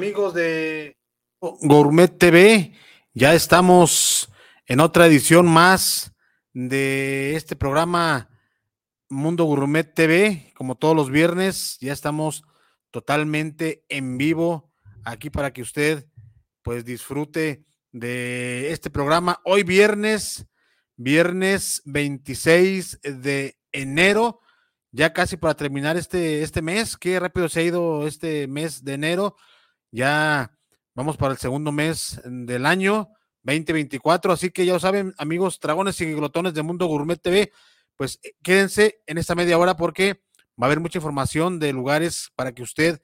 amigos de Gourmet TV. Ya estamos en otra edición más de este programa Mundo Gourmet TV, como todos los viernes, ya estamos totalmente en vivo aquí para que usted pues disfrute de este programa. Hoy viernes, viernes 26 de enero ya casi para terminar este, este mes. Qué rápido se ha ido este mes de enero. Ya vamos para el segundo mes del año 2024. Así que ya lo saben, amigos dragones y glotones de Mundo Gourmet TV, pues eh, quédense en esta media hora porque va a haber mucha información de lugares para que usted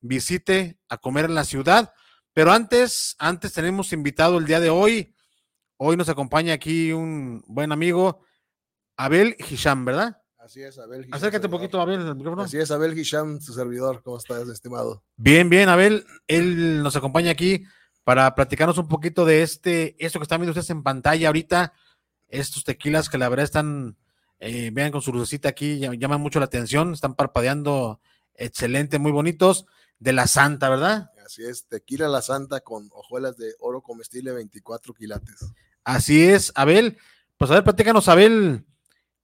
visite a comer en la ciudad. Pero antes, antes tenemos invitado el día de hoy. Hoy nos acompaña aquí un buen amigo, Abel Hisham, ¿verdad? Así es, Abel. Hisham, Acércate un poquito, Abel. Así es, Abel Hisham, su servidor. ¿Cómo estás, estimado? Bien, bien, Abel. Él nos acompaña aquí para platicarnos un poquito de este, esto que están viendo ustedes en pantalla ahorita, estos tequilas que la verdad están, eh, vean con su lucecita aquí, ll- llaman mucho la atención, están parpadeando excelente, muy bonitos, de la Santa, ¿verdad? Así es, tequila la santa con hojuelas de oro comestible 24 quilates. Así es, Abel. Pues a ver, platícanos, Abel,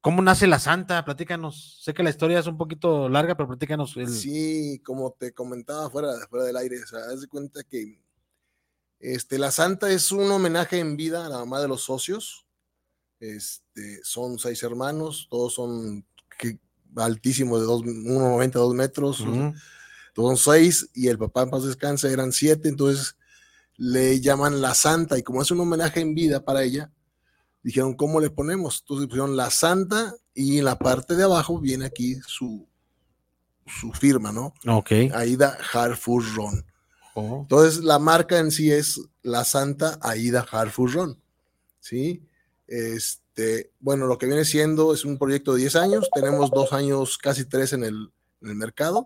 ¿cómo nace la Santa? Platícanos. Sé que la historia es un poquito larga, pero platícanos. El... Sí, como te comentaba fuera, fuera del aire, o sea, haz de cuenta que este, la santa es un homenaje en vida a la mamá de los socios. Este, son seis hermanos, todos son que- altísimos, de dos, 1,90, dos metros. Ujú. son seis y el papá en paz descansa eran siete, entonces le llaman la santa y como es un homenaje en vida para ella, dijeron, ¿cómo le ponemos? Entonces pusieron la santa y en la parte de abajo viene aquí su, su firma, ¿no? Ok. Aida Harfur Ron. Oh. Entonces la marca en sí es la santa Aida Harfur Ron, ¿sí? Este, bueno, lo que viene siendo es un proyecto de 10 años, tenemos dos años, casi tres en el, en el mercado.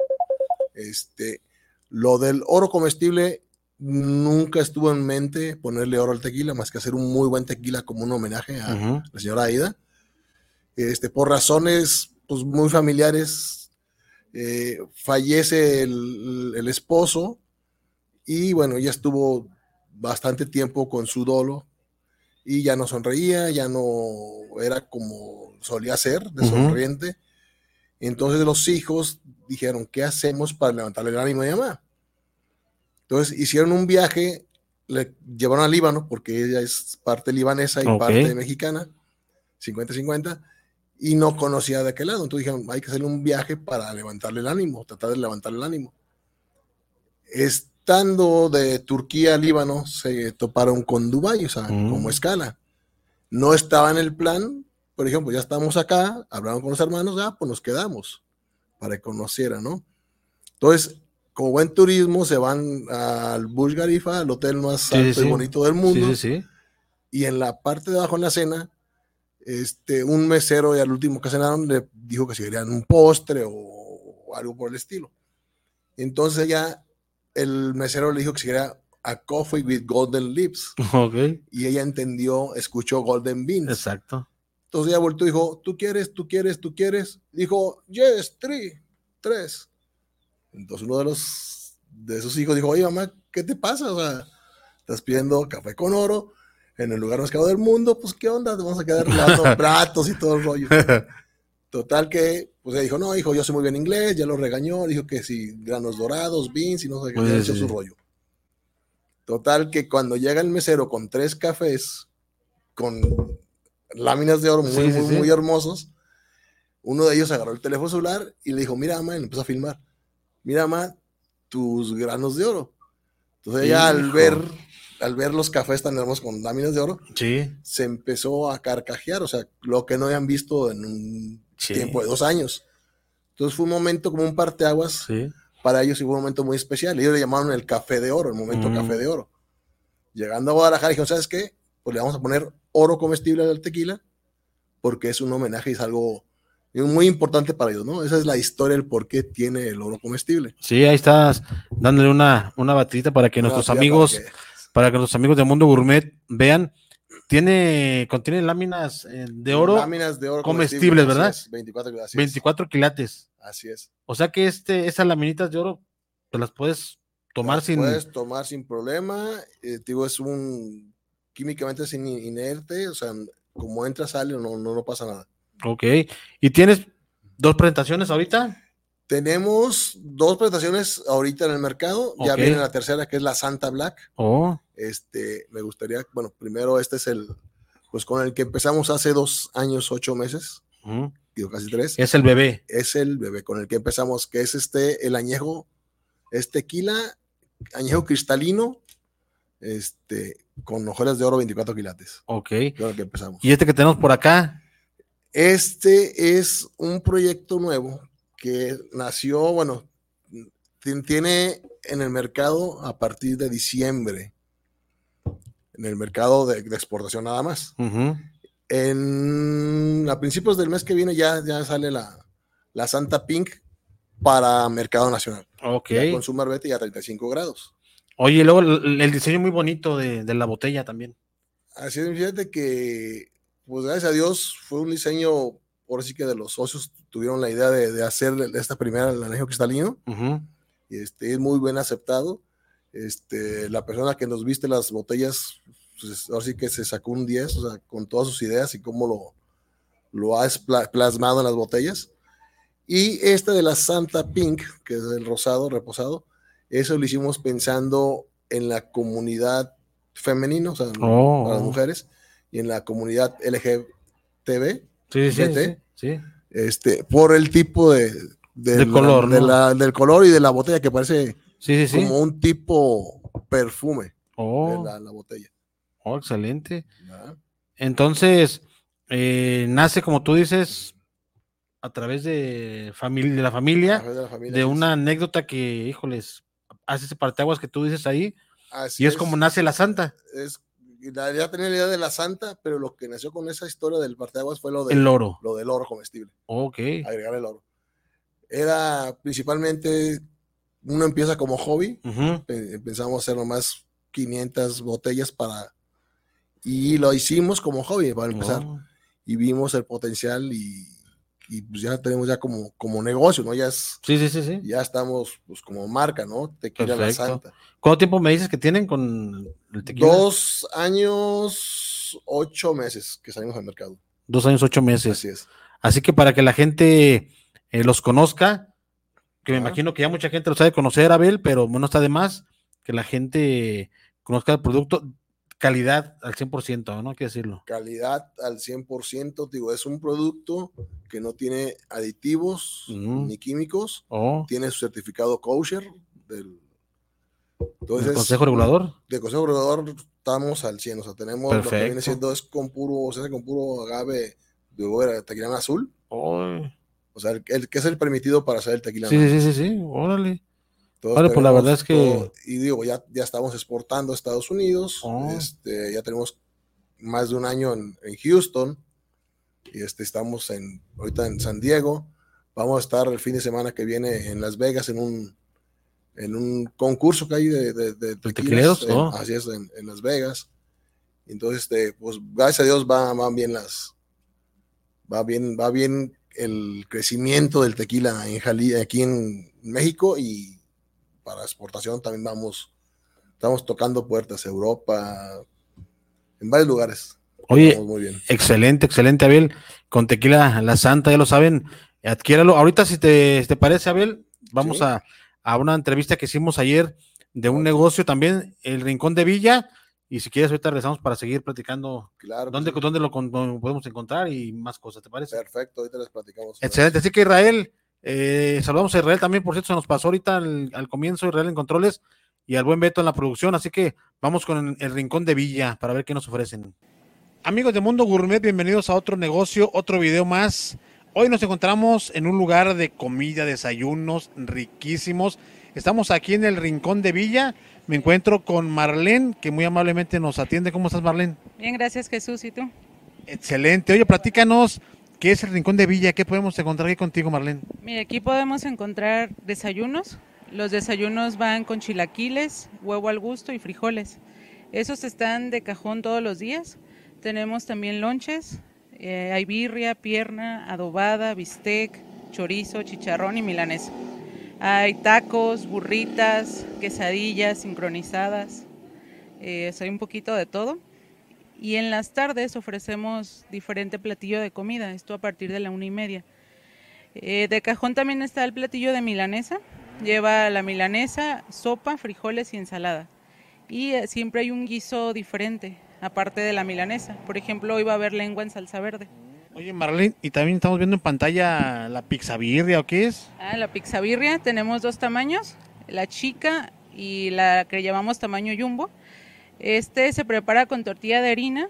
Este, lo del oro comestible nunca estuvo en mente ponerle oro al tequila, más que hacer un muy buen tequila como un homenaje a la señora Aida. Este, por razones pues, muy familiares, eh, fallece el, el esposo y bueno, ella estuvo bastante tiempo con su dolo y ya no sonreía, ya no era como solía ser, de sonriente. Entonces los hijos dijeron, ¿qué hacemos para levantarle el ánimo a mi mamá? Entonces hicieron un viaje, le llevaron al Líbano, porque ella es parte libanesa y parte mexicana, 50-50, y no conocía de aquel lado. Entonces dijeron, hay que hacerle un viaje para levantarle el ánimo, tratar de levantarle el ánimo. Estando de Turquía a Líbano, se toparon con Dubái, o sea, Mm. como escala. No estaba en el plan, por ejemplo, ya estamos acá, hablaron con los hermanos, ya, pues nos quedamos para que conocieran, ¿no? Entonces, como buen turismo, se van al Burj Khalifa, al hotel más Sí, alto sí, y bonito del mundo, Sí. Y en la parte de abajo en la cena, este, un mesero y al último que cenaron le dijo que si querían un postre o algo por el estilo. Entonces ya el mesero le dijo que si quería a coffee with golden lips. Ok. Y ella entendió, escuchó golden beans. Exacto. Entonces ella volvió y dijo, ¿tú quieres, tú quieres, tú quieres? Dijo, yes, three, tres. Entonces uno de los de sus hijos dijo, oye mamá, ¿qué te pasa? O sea, estás pidiendo café con oro en el lugar más caro del mundo, pues qué onda, te vamos a quedar dando platos y todo el rollo. Total que, pues ella dijo, no, hijo, yo sé muy bien inglés, ya lo regañó, dijo que si granos dorados, beans y no sé qué, Pues sí. su rollo. Total que cuando llega el mesero con tres cafés, con láminas de oro muy, Sí, sí, muy, muy hermosos, uno de ellos agarró el teléfono celular y le dijo, mira, mamá, y le empezó a filmar, mira, mamá, tus granos de oro. Entonces ella al ver, al ver los cafés tan hermosos con láminas de oro, Sí. se empezó a carcajear, o sea, lo que no habían visto en un Sí. tiempo de dos años. Entonces fue un momento como un parteaguas Sí. para ellos y fue un momento muy especial. Ellos le llamaron el café de oro, el momento Mm. café de oro. Llegando a Guadalajara, dijeron, ¿sabes qué? Pues le vamos a poner oro comestible al tequila porque es un homenaje y es algo muy importante para ellos, ¿no? Esa es la historia, el por qué tiene el oro comestible. Sí, ahí estás dándole una, una batidita para que nuestros Una amigos, para que- para que nuestros amigos de Mundo Gourmet vean. Tiene, contiene láminas eh, de oro, Láminas de oro comestibles, ¿verdad? es, 24 así es, 24 quilates. Así es. O sea que este, esas laminitas de oro te las puedes tomar Las sin. Puedes tomar sin problema. eh, digo, es un químicamente es in- inerte, o sea, como entra, sale, no, no, no pasa nada. Ok. ¿Y tienes dos presentaciones ahorita? Tenemos dos presentaciones ahorita en el mercado. Ya viene la tercera, que es la Santa Black. Oh, Este, me gustaría, bueno, primero este es el, pues con el que empezamos hace dos años, ocho meses, digo casi tres. es el bebé. Es el bebé con el que empezamos, que es este, el añejo, es tequila, añejo cristalino, este, con hojuelas de oro 24 quilates. Ok. Con el que empezamos. Y este que tenemos por acá. Este es un proyecto nuevo que nació, bueno, ti- tiene en el mercado a partir de diciembre, en el mercado de, de exportación nada más. En, a principios del mes que viene ya, ya sale la, la Santa Pink para mercado nacional. Ok. Con su marbete y a 35 grados. Oye, y luego el, el diseño muy bonito de, de la botella también. Así es, fíjate que, pues gracias a Dios, fue un diseño, por sí que de los socios tuvieron la idea de, de hacer esta primera, el anejo cristalino, Ujú. y este, es muy bien aceptado. Este, la persona que nos viste las botellas, pues ahora sí que se sacó un 10, o sea, con todas sus ideas y cómo lo, lo ha espla- plasmado en las botellas. Y esta de la Santa Pink, que es el rosado, reposado, eso lo hicimos pensando en la comunidad femenina, o sea, Oh. para las mujeres, y en la comunidad LGTB, Sí, sí, sí, sí. este, por el tipo de, de Del la- color, de ¿no? la- del color y de la botella que parece Sí, sí, sí. como un tipo perfume Oh, de la, la botella. oh, excelente. Entonces, eh, nace, como tú dices, a través de, familia, de la familia, de la familia, de así una anécdota que, híjoles, hace ese parteaguas que tú dices ahí, Así y es, como nace la santa, es- ya tenía la idea de la santa, pero lo que nació con esa historia del parteaguas fue lo, del- el oro. lo del oro comestible, Ok. agregar el oro. Era principalmente, uno empieza como hobby, Ujú. pe- empezamos a hacer nomás 500 botellas para... Y lo hicimos como hobby para empezar. Oh, y vimos el potencial y, y pues ya tenemos ya como, como negocio, ¿no? Ya, es, Sí, sí, sí, sí. ya estamos pues como marca, ¿no? Tequila La Perfecto. Santa. ¿Cuánto tiempo me dices que tienen con el tequila? Dos años, ocho meses que salimos al mercado. Dos años, ocho meses. Así es. Así que para que la gente eh, los conozca, que me imagino que ya mucha gente los sabe conocer, Abel, pero no está de más que la gente conozca el producto, calidad al 100%, ¿no? Hay que decirlo. Calidad al 100%, digo, es un producto que no tiene aditivos ni químicos, Oh, tiene su certificado kosher del... ¿el Consejo Regulador. de Consejo Regulador estamos al 100, o sea, tenemos lo que viene Perfecto. siendo es con puro, se hace con puro agave de uva tequilana azul, Oh, o sea, el, el que es el permitido para hacer el tequila. sí, sí, sí, sí, órale. Todos pues la verdad es que- todo- y digo, ya, ya estamos exportando a Estados Unidos, Oh. este, ya tenemos más de un año en, Houston y este, estamos en, ahorita en San Diego. Vamos a estar el fin de semana que viene en Las Vegas en un, en un concurso que hay de, de, de oh. Así es, en, Las Vegas. Entonces, este, pues gracias a Dios va, van bien las, va bien, va bien el crecimiento del tequila en Jali, aquí en México y para exportación también vamos, estamos tocando puertas, Europa, en varios lugares. Oye, muy bien. excelente, excelente, Abel. Con tequila La Santa, ya lo saben, adquiéralo. Ahorita, si te, te parece, Abel, vamos a, a, una entrevista que hicimos ayer de un negocio también, el Rincón de Villa. Y si quieres, ahorita regresamos para seguir platicando claro dónde, dónde lo, podemos encontrar y más cosas, ¿te parece? Perfecto, ahorita les platicamos. Excelente, así que Israel, eh, saludamos a Israel también, por cierto, se nos pasó ahorita al, comienzo Israel en controles y al buen Beto en la producción, así que vamos con el, Rincón de Villa para ver qué nos ofrecen. Amigos de Mundo Gourmet, bienvenidos a otro negocio, otro video más. Hoy nos encontramos en un lugar de comida, desayunos riquísimos. Estamos aquí en el Rincón de Villa me encuentro con Marlene, que muy amablemente nos atiende. ¿Cómo estás, Marlene? Bien, gracias, Jesús. ¿Y tú? Excelente. Oye, platícanos, ¿qué es el Rincón de Villa? ¿Qué podemos encontrar aquí contigo, Marlene? Mira, aquí podemos encontrar desayunos. Los desayunos van con chilaquiles, huevo al gusto y frijoles. Esos están de cajón todos los días. Tenemos también lonches, eh, hay birria, pierna, adobada, bistec, chorizo, chicharrón y milanesa. Hay tacos, burritas, quesadillas sincronizadas, eh, hay un poquito de todo. Y en las tardes ofrecemos diferente platillo de comida, esto a partir de la una y media. Eh, de cajón también está el platillo de milanesa, lleva la milanesa, sopa, frijoles y ensalada. Y eh, siempre hay un guiso diferente, aparte de la milanesa. Por ejemplo, hoy va a haber lengua en salsa verde. Oye, Marlene, y también estamos viendo en pantalla la pizzabirria, ¿o qué es? Ah, la pizzabirria, tenemos dos tamaños, la chica y la que llamamos tamaño jumbo. Este se prepara con tortilla de harina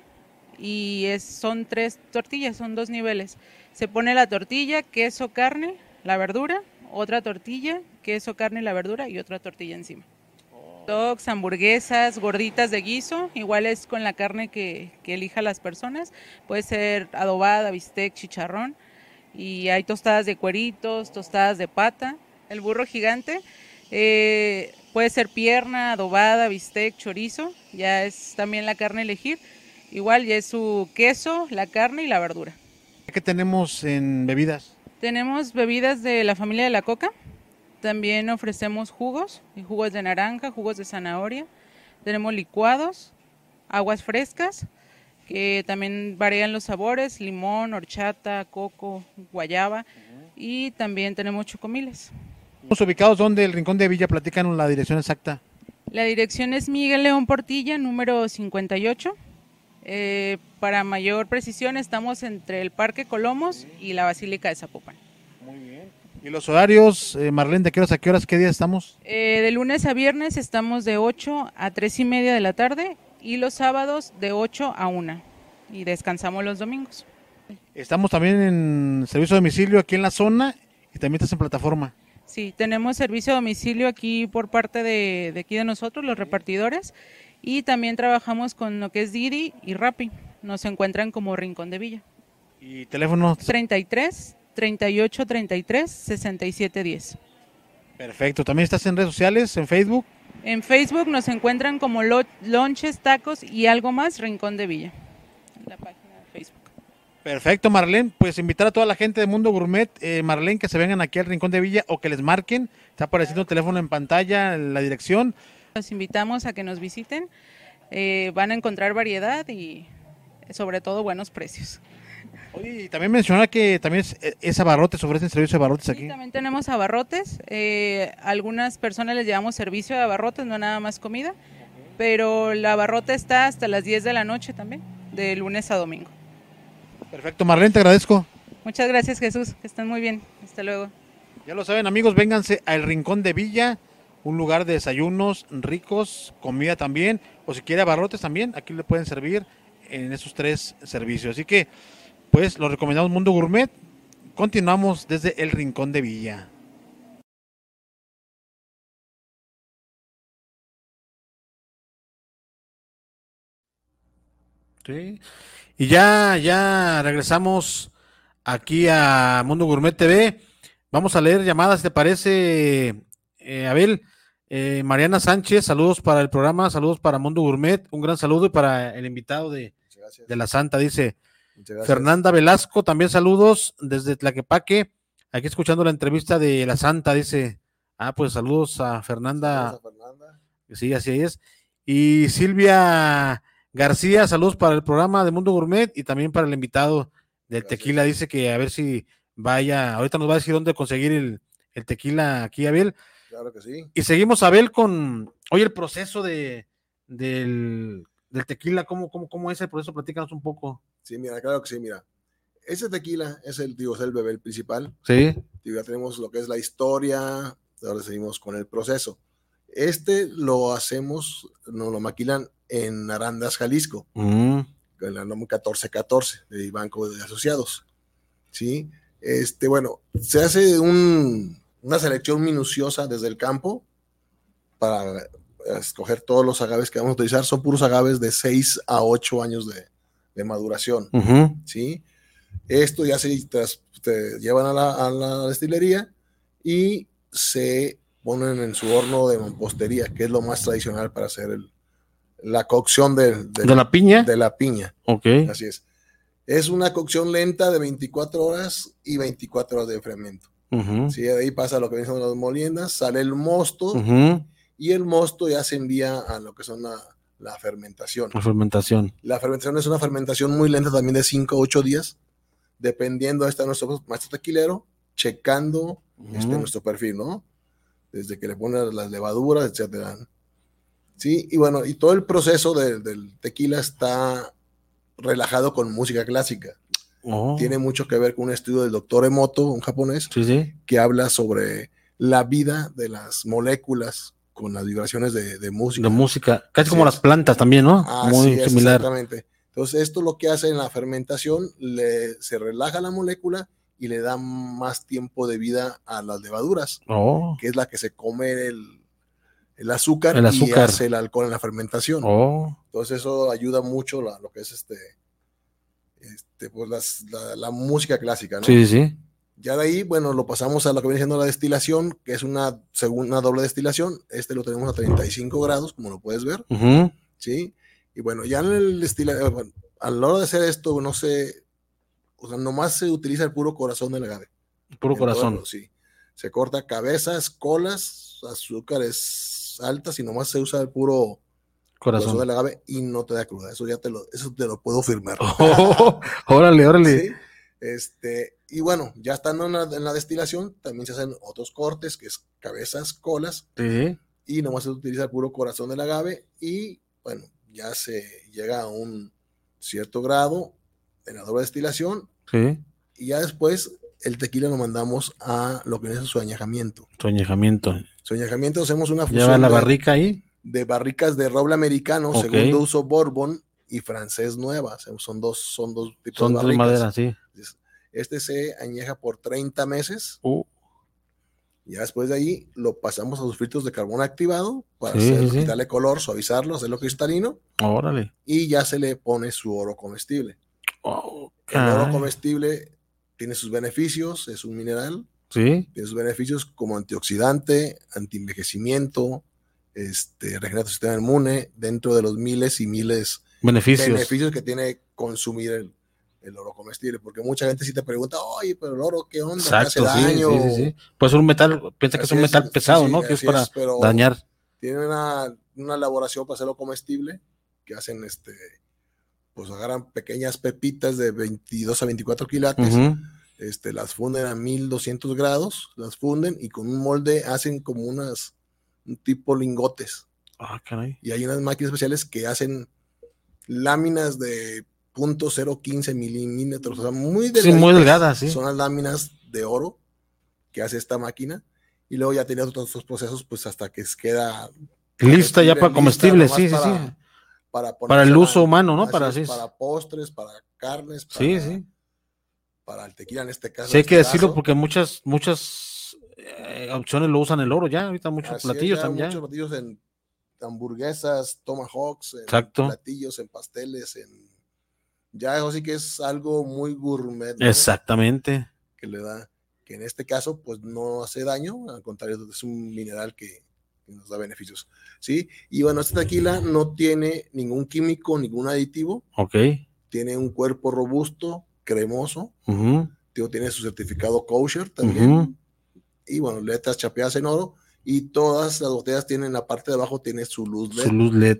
y es, son tres tortillas, son dos niveles. Se pone la tortilla, queso, carne, la verdura, otra tortilla, queso, carne, la verdura y otra tortilla encima dogs, hamburguesas, gorditas de guiso, igual es con la carne que, que elija las personas. Puede ser adobada, bistec, chicharrón. Y hay tostadas de cueritos, tostadas de pata. El burro gigante eh, puede ser pierna, adobada, bistec, chorizo. Ya es también la carne elegir. Igual ya es su queso, la carne y la verdura. ¿Qué tenemos en bebidas? Tenemos bebidas de la familia de la coca, también ofrecemos jugos, jugos de naranja, jugos de zanahoria. Tenemos licuados, aguas frescas, que también varían los sabores, limón, horchata, coco, guayaba. Y también tenemos chocomiles. ¿Estamos ubicados donde el Rincón de Villa? Platican la dirección exacta. La dirección es Miguel León Portilla, número 58. Eh, para mayor precisión, estamos entre el Parque Colomos y la Basílica de Zapopan. ¿Y los horarios, eh, Marlene, de qué horas a qué horas, qué día estamos? Eh, de lunes a viernes estamos de 8 a 3 y media de la tarde y los sábados de 8 a 1 y descansamos los domingos. Estamos también en servicio de domicilio aquí en la zona y también estás en plataforma. Sí, tenemos servicio de domicilio aquí por parte de, de aquí de nosotros, los repartidores, y también trabajamos con lo que es Didi y Rappi. Nos encuentran como Rincón de Villa. ¿Y teléfono? 33 3833 6710. Perfecto. ¿También estás en redes sociales, en Facebook? En Facebook nos encuentran como Lonches, Tacos y algo más, Rincón de Villa. la página. Perfecto, Marlene. Pues invitar a toda la gente de Mundo Gourmet, eh, Marlene, que se vengan aquí al Rincón de Villa o que les marquen. Está apareciendo el teléfono en pantalla, la dirección. Los invitamos a que nos visiten. Eh, van a encontrar variedad y sobre todo buenos precios. Oye, y también mencionar que también es, es abarrotes, ofrecen servicio de abarrotes aquí. Sí, también tenemos abarrotes. Eh, algunas personas les llevamos servicio de abarrotes, no nada más comida. Pero el abarrote está hasta las 10 de la noche también, de lunes a domingo. Perfecto, Marlene, te agradezco. Muchas gracias, Jesús. Que estén muy bien. Hasta luego. Ya lo saben, amigos, vénganse al Rincón de Villa, un lugar de desayunos ricos, comida también, o si quiere abarrotes también, aquí le pueden servir en esos tres servicios. Así que pues lo recomendamos Mundo Gourmet. Continuamos desde el Rincón de Villa. Sí. Y ya, ya regresamos aquí a Mundo Gourmet TV. Vamos a leer llamadas, ¿te parece, eh, Abel? Eh, Mariana Sánchez, saludos para el programa, saludos para Mundo Gourmet, un gran saludo y para el invitado de, de la Santa, dice Fernanda Velasco, también saludos desde Tlaquepaque, aquí escuchando la entrevista de la Santa, dice, ah, pues saludos a Fernanda. Sí, así es. Y Silvia García, saludos para el programa de Mundo Gourmet y también para el invitado del tequila, dice que a ver si vaya, ahorita nos va a decir dónde conseguir el, el tequila aquí, Abel. Claro que sí. Y seguimos, Abel, con hoy el proceso de, del, tequila, ¿cómo, cómo, ¿cómo es el proceso? Platícanos un poco. Sí, mira, claro que sí, mira. Ese tequila es el, digo, es el bebé principal. Sí. ya tenemos lo que es la historia, ahora seguimos con el proceso. Este lo hacemos, nos lo maquilan en Arandas, Jalisco, mm. con la NOM 1414 de Banco de Asociados. ¿Sí? Este, bueno, se hace un, una selección minuciosa desde el campo para escoger todos los agaves que vamos a utilizar. Son puros agaves de 6 a 8 años de, maduración. ¿sí? Esto ya se llevan a la, destilería y se ponen en su horno de mampostería, que es lo más tradicional para hacer la cocción de, de, la piña. De la piña. Ok. Así es. Es una cocción lenta de 24 horas y 24 horas de fermento. Sí, de ahí pasa lo que son las moliendas, sale el mosto y el mosto ya se envía a lo que son la, fermentación. La fermentación. La fermentación es una fermentación muy lenta también de 5 a 8 días, dependiendo, de está nuestro maestro tequilero, checando este, nuestro perfil, ¿no? Desde que le ponen las levaduras, etcétera. Sí, y bueno, y todo el proceso del tequila está relajado con música clásica. Oh. Tiene mucho que ver con un estudio del doctor Emoto, un japonés, que habla sobre la vida de las moléculas con las vibraciones de, música. De música, casi como las plantas también, ¿no? Muy similar. Exactamente. Entonces, esto lo que hace en la fermentación, le, se relaja la molécula y le da más tiempo de vida a las levaduras, oh. que es la que se come el, el azúcar, el azúcar, y hace el alcohol en la fermentación. Oh. Entonces, eso ayuda mucho a lo que es este este, pues la, música clásica, ¿no? Sí, sí. Ya de ahí, bueno, lo pasamos a lo que viene siendo la destilación, que es una segunda doble destilación. Este lo tenemos a 35 grados, como lo puedes ver. Sí. Y bueno, ya en el destilación, eh, a la hora de hacer esto, no sé, o sea, nomás se utiliza el puro corazón del agave. Puro corazón. sí. Se corta cabezas, colas, azúcares altas y nomás se usa el puro Corazón. del agave y no te da cruda. Eso ya te lo, eso te lo puedo firmar. Oh, órale, órale. Este, y bueno, ya estando en la, destilación, también se hacen otros cortes, que es cabezas, colas. Sí. Y nomás se utiliza el puro corazón del agave. Y bueno, ya se llega a un cierto grado en la doble destilación. Sí. Y ya después el tequila lo mandamos a lo que es su añejamiento. Su añejamiento. Su añejamiento hacemos una fusión. Lleva la barrica ahí de barricas de roble americano, segundo uso Bourbon y francés nueva. Son dos, son dos tipos son de barricas. madera, sí. Este se añeja por 30 meses. Uh. Ya después de ahí lo pasamos a sus filtros de carbón activado para darle color, suavizarlo, hacerlo cristalino. Órale. Y ya se le pone su oro comestible. el oro comestible tiene sus beneficios, es un mineral. Sí. Tiene sus beneficios como antioxidante, antienvejecimiento, este, regenera tu sistema inmune dentro de los miles y miles beneficios, beneficios que tiene consumir el, el oro comestible, porque mucha gente sí te pregunta, oye, pero el oro, ¿qué onda? Exacto, hace daño? Sí, sí, Pues un metal, piensa que es un metal pesado, ¿no? Que es para dañar. Tiene una, una, elaboración para hacerlo comestible, que hacen este, pues agarran pequeñas pepitas de 22 a 24 quilates, este, las funden a 1200 grados, las funden y con un molde hacen como unas un tipo lingotes. Ah, caray. Y hay unas máquinas especiales que hacen láminas de .015 milímetros, o sea, muy delgadas. Sí, muy delgadas, sí. Son las láminas de oro que hace esta máquina. Y luego ya tiene otros, procesos, pues hasta que queda lista ya para comestible, sí, sí, sí. Para, para el uso humano, ¿no? Para, para postres, para carnes, para, sí, sí. para el tequila en este caso. Sí, hay que este decirlo porque muchas, muchas eh, opciones lo usan el oro ya, ahorita muchos platillos también. Muchos platillos en hamburguesas, tomahawks, en platillos, en pasteles, en Ya eso sí que es algo muy gourmet. ¿no? Exactamente. Que le da, que en este caso, pues no hace daño, al contrario, es un mineral que, que nos da beneficios. ¿Sí? Y bueno, esta tequila no tiene ningún químico, ningún aditivo, Ok. tiene un cuerpo robusto, cremoso, digo, tiene su certificado kosher también. Y bueno, letras chapeadas en oro. Y todas las botellas tienen, la parte de abajo tiene su luz LED. Su luz LED.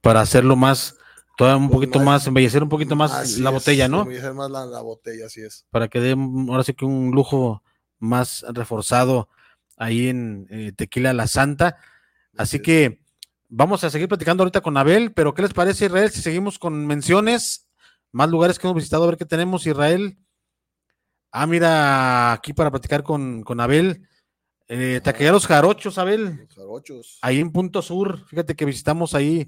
Para hacerlo más, todavía un Pues poquito más- más, embellecer un poquito más la es, botella, ¿no? embellecer más la, la botella, así es. Para que dé ahora sí que un lujo más reforzado ahí en eh, Tequila La Santa. Así que vamos a seguir platicando ahorita con Abel, pero ¿qué les parece, Israel? Si seguimos con menciones, más lugares que hemos visitado, a ver qué tenemos, Israel. Ah, mira, aquí para platicar con, con Abel. Eh, Taquerías Jarochos, Abel. Los jarochos. Ahí en Punto Sur, fíjate que visitamos ahí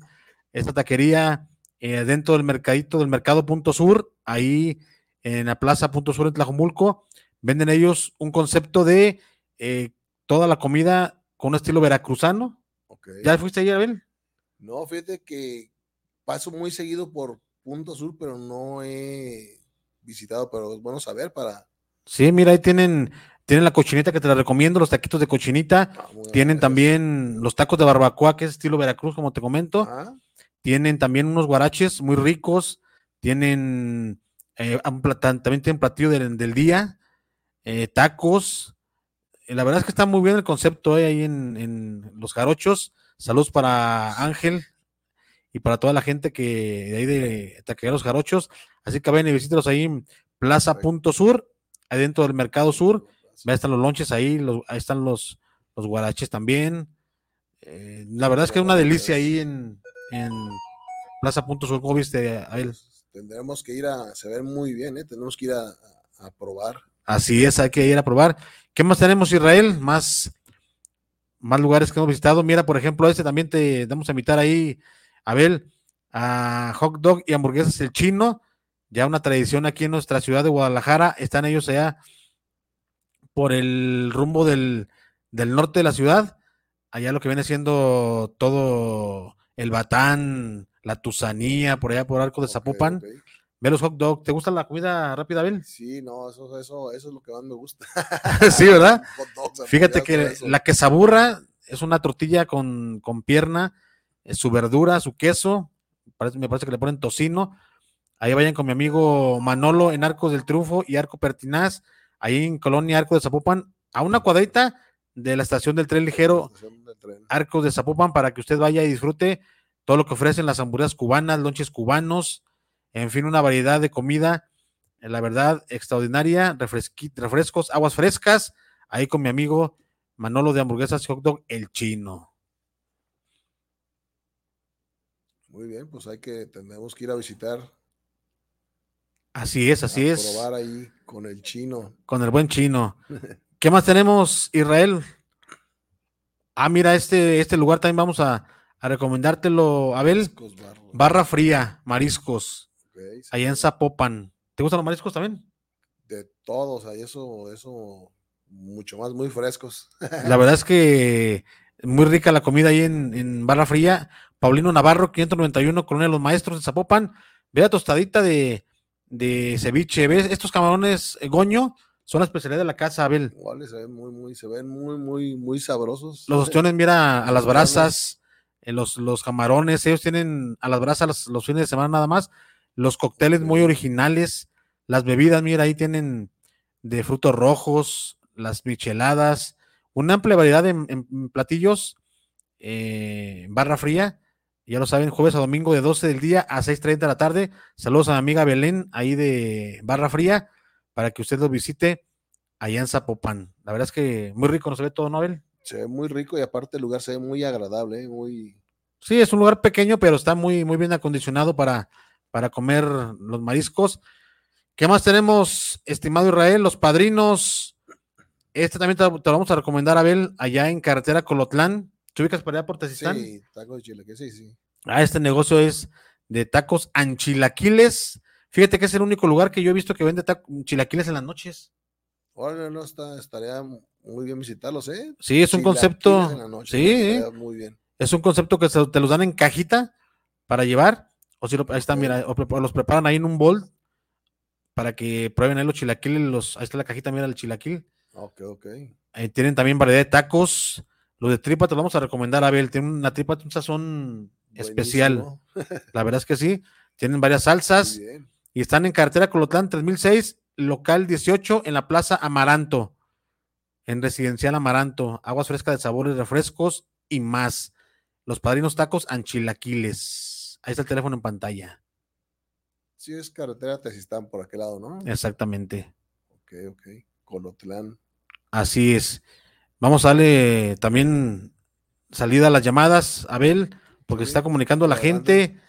esta taquería eh, dentro del mercadito del mercado Punto Sur, ahí en la plaza Punto Sur en Tlajumulco. Venden ellos un concepto de eh, toda la comida con un estilo veracruzano. ¿Ya fuiste ahí, Abel? No, fíjate que paso muy seguido por Punto Sur, pero no he visitado, pero es bueno saber para... Sí, mira, ahí tienen, tienen la cochinita que te la recomiendo, los taquitos de cochinita. ah, Tienen también los tacos de barbacoa, que es estilo Veracruz, como te comento. Ah, Tienen también unos guaraches muy ricos. Tienen eh, también tienen platillo del, del día, eh, tacos. La verdad es que está muy bien el concepto eh, ahí en, en Los Jarochos. Saludos para Ángel y para toda la gente que de ahí de Taquería Los Jarochos. Así que ven y visítelos ahí en Plaza. Punto Sur, ahí dentro del Mercado Sur. Ahí están los lonches ahí, los- ahí están los, los guaraches también. Eh, la verdad es que es una delicia ahí en, en Plaza Punto Sur. ¿Cómo viste, Abel? Tendremos que ir a, se ven muy bien, ¿eh? Tenemos que ir a, a- a probar. Así es, hay que ir a probar. ¿Qué más tenemos, Israel? Más, más lugares que hemos visitado. Mira, por ejemplo, este también te vamos a invitar ahí, Abel, a Hot Dog y Hamburguesas El Chino. Ya una tradición aquí en nuestra ciudad de Guadalajara. Están ellos allá por el rumbo del, del norte de la ciudad. Allá lo que viene siendo todo el Batán, la Tusanía, por allá por Arco de Zapopan. Ve los hot dog. ¿Te gusta la comida rápida, Abel? Sí, no, eso, eso, eso es lo que más me gusta. sí, ¿verdad? Hot dogs, Fíjate que la quesaburra es una tortilla con, con pierna, su verdura, su queso, parece- me parece que le ponen tocino. Ahí vayan con mi amigo Manolo en Arcos del Triunfo y Arco Pertinaz, ahí en Colonia Arco de Zapopan, a una cuadrita de la estación del tren ligero tren. Arcos de Zapopan para que usted vaya y disfrute todo lo que ofrecen las hamburguesas cubanas, lonches cubanos, en fin, una variedad de comida, eh, la verdad, extraordinaria, refrescos, aguas frescas, ahí con mi amigo Manolo de Hamburguesas Hot Dog, el chino. Muy bien, pues hay que, tenemos que ir a visitar, Así es, así a es, probar ahí con el chino. con el buen chino. ¿Qué más tenemos, Israel? Ah, mira, este, este lugar también vamos a, a recomendártelo, Abel. Barra Fría, Mariscos, Ok, sí, allá en Zapopan. ¿Te gustan los mariscos también? De todos, ahí eso, eso, mucho más, muy frescos. La verdad es que muy rica la comida ahí en, en Barra Fría. Paulino Navarro, 591, Colonia de los Maestros de Zapopan. Ve la tostadita de, de ceviche. ¿Ves? Estos camarones eh, goño son la especialidad de la casa, Abel. Igual se ven muy, muy, se ven muy, muy, muy sabrosos. Los ostiones, mira, a las brasas, eh, los, los camarones, ellos tienen a las brasas los, los fines de semana nada más. Los cócteles muy originales. Las bebidas, mira, ahí tienen de frutos rojos, las micheladas, una amplia variedad de en- en platillos. eh, barra fría, ya lo saben, jueves a domingo de 12 del día a 6.30 de la tarde. Saludos a mi amiga Belén, ahí de Barra Fría, para que usted lo visite allá en Zapopan. La verdad es que muy rico, no se ve todo, ¿no, Abel? Se ve muy rico y aparte el lugar se ve muy agradable, ¿eh? muy, Sí, es un lugar pequeño, pero está muy, muy bien acondicionado para, para comer los mariscos. ¿Qué más tenemos, estimado Israel? Los padrinos. Este también te, te lo vamos a recomendar, Abel, allá en carretera Colotlán. ¿Te ubicas para allá por Tezistán? sí, taco de chile, que sí, sí. Ah, este negocio es de tacos anchilaquiles. Fíjate que es el único lugar que yo he visto que vende chilaquiles en las noches. Ahora no está, estaría muy bien visitarlos, ¿eh? Sí, es un Chilaquiles concepto. en la noche, sí, muy bien. es un concepto que se- te los dan en cajita para llevar. O si lo- ahí está, mira, o los preparan ahí en un bol para que prueben ahí los chilaquiles. Los, ahí está la cajita, mira, el chilaquil. Ok, ok. Tienen también variedad de tacos. Los de tripa te los vamos a recomendar, Abel. Tienen una tripa, un sazón especial. La verdad es que sí. Tienen varias salsas y están en carretera Colotlán 3006, local 18, en la Plaza Amaranto, en Residencial Amaranto. Aguas frescas de sabores, refrescos y más. Los padrinos tacos anchilaquiles. Ahí está el teléfono en pantalla. Sí, es carretera Tezistán por aquel lado, ¿no? Exactamente. Ok, ok. Colotlán. Así es. Vamos a darle también salida a las llamadas, Abel, porque se está comunicando la gente.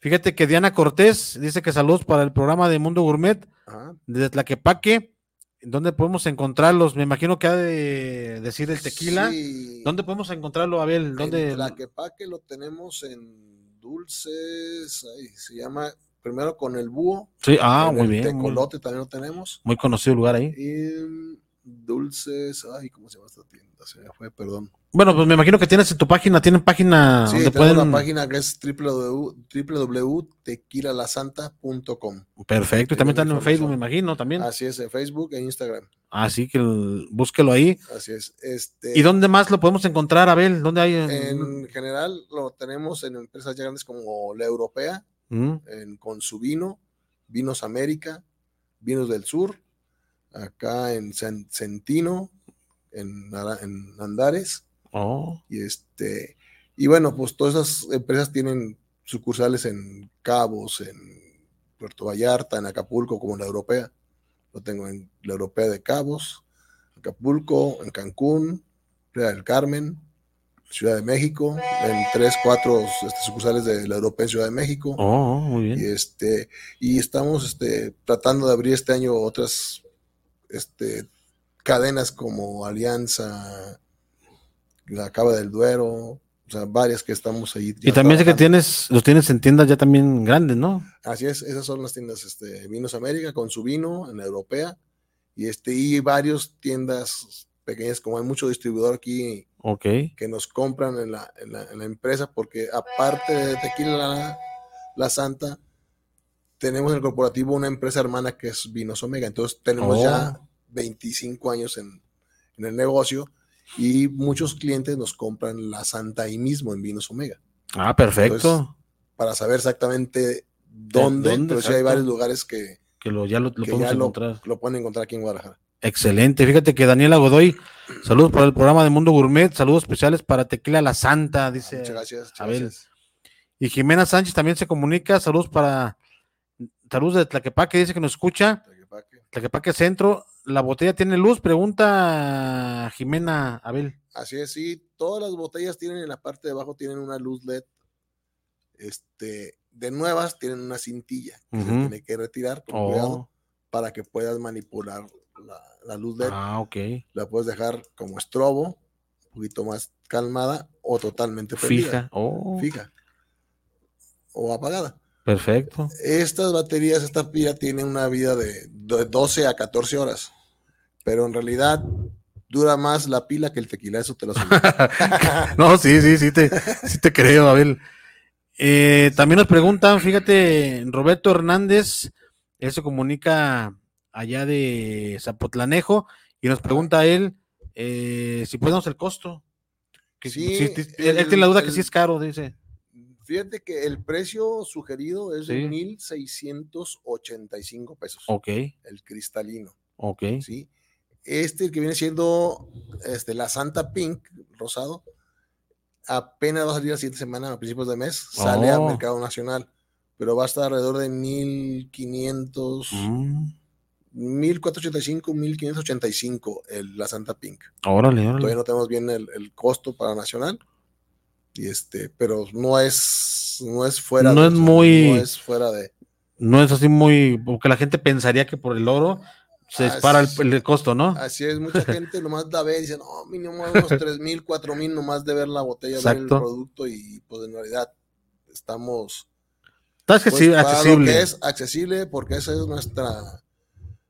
Fíjate que Diana Cortés dice que saludos para el programa de Mundo Gourmet Ajá. desde Tlaquepaque. ¿Dónde podemos encontrarlos? Me imagino que ha de decir el tequila. Sí. ¿Dónde podemos encontrarlo, Abel? ¿Dónde? En Tlaquepaque lo tenemos en dulces. Ahí se llama primero con el búho. Sí, ah, muy bien. Muy, Tecolote también lo tenemos. muy conocido el lugar ahí. Y dulces. Ay, ¿cómo se llama esta tienda? Se me fue, perdón. Bueno, pues me imagino que tienes en tu página, tienen página sí, donde pueden. la página que es www www.tequilalasanta.com. Perfecto, y también están en. Facebook, me imagino, también. Así es, en Facebook e Instagram. Así que el- búsquelo ahí. Así es. Este, ¿Y dónde más lo podemos encontrar, Abel? ¿Dónde hay? en- En general lo tenemos en empresas ya grandes como la europea, Mm, en, con su vino, Vinos América, Vinos del Sur, acá en Cen- Centino, en, en Andares, Oh, y este, y bueno, pues todas esas empresas tienen sucursales en Cabos, en Puerto Vallarta, en Acapulco, como la europea. Lo tengo en la europea de Cabos, Acapulco, en Cancún, Playa del Carmen, Ciudad de México, en tres, cuatro este, sucursales de la europea en Ciudad de México. oh, muy Y este, y estamos este, tratando de abrir este año otras este, cadenas como Alianza, la Cava del Duero, o sea, varias que estamos ahí. Y también sé que tienes, los tienes en tiendas ya también grandes, ¿no? Así es, esas son las tiendas este, Vinos América con su vino en la europea y este y varios tiendas pequeñas como hay mucho distribuidor aquí Ok. que nos compran en la, en la, en la empresa porque aparte de Tequila la, La Santa tenemos en el corporativo una empresa hermana que es Vinos Omega entonces tenemos Oh. ya 25 años en, en el negocio y muchos clientes nos compran La Santa ahí mismo en Vinos Omega Ah, perfecto. Entonces, para saber exactamente dónde, dónde, pero sí hay varios lugares que, que lo, ya lo, lo que ya encontrar. lo pueden encontrar aquí en Guadalajara. Excelente. Fíjate que Daniela Godoy, saludos para el programa de Mundo Gourmet, saludos especiales para Tequila La Santa, dice. Muchas gracias. muchas Abel. gracias. Y Jimena Sánchez también se comunica, saludos para, saludos de Tlaquepaque, dice que nos escucha. Tlaquepaque. Tlaquepaque Centro, ¿la botella tiene luz? Pregunta Jimena Abel. Así es, sí, todas las botellas tienen en la parte de abajo tienen una luz LED. Este, de nuevas tienen una cintilla que se tiene que retirar con cuidado Oh, para que puedas manipular la, la luz LED. ah, ok. La puedes dejar como estrobo, un poquito más calmada o totalmente Fija. Oh, fija o apagada. Perfecto. Estas baterías, esta pila tiene una vida de, de 12 a 14 horas, pero en realidad dura más la pila que el tequila, eso te lo. No, sí, sí, sí te, sí te creo, Abel. Eh, también nos preguntan, fíjate, Roberto Hernández, él se comunica allá de Zapotlanejo y nos pregunta a él eh, si podemos el costo. Que, Sí, si- él, tiene la duda que sí es caro, dice. Fíjate que el precio sugerido es Sí. de 1.685 pesos, Ok, el cristalino, ok. ¿sí? Este que viene siendo este, la Santa Pink, rosado, apenas va a salir la siguiente semana, a principios de mes, sale al Oh. mercado nacional, pero va a estar alrededor de 1.500, Mm, 1485, 1585 el, la Santa Pink. órale, Todavía órale. no tenemos bien el, el costo para nacional. Y este, pero no es, no es fuera No de, es muy- no es fuera de. No es así muy, porque la gente pensaría que por el oro se dispara el, costo, ¿no? Así es, mucha gente nomás la ve y dice, no, mínimo unos 3 mil, 4 mil nomás de ver la botella, ver el Exacto. producto y pues en realidad estamos Está pues, accesible. que es accesible porque esa es nuestra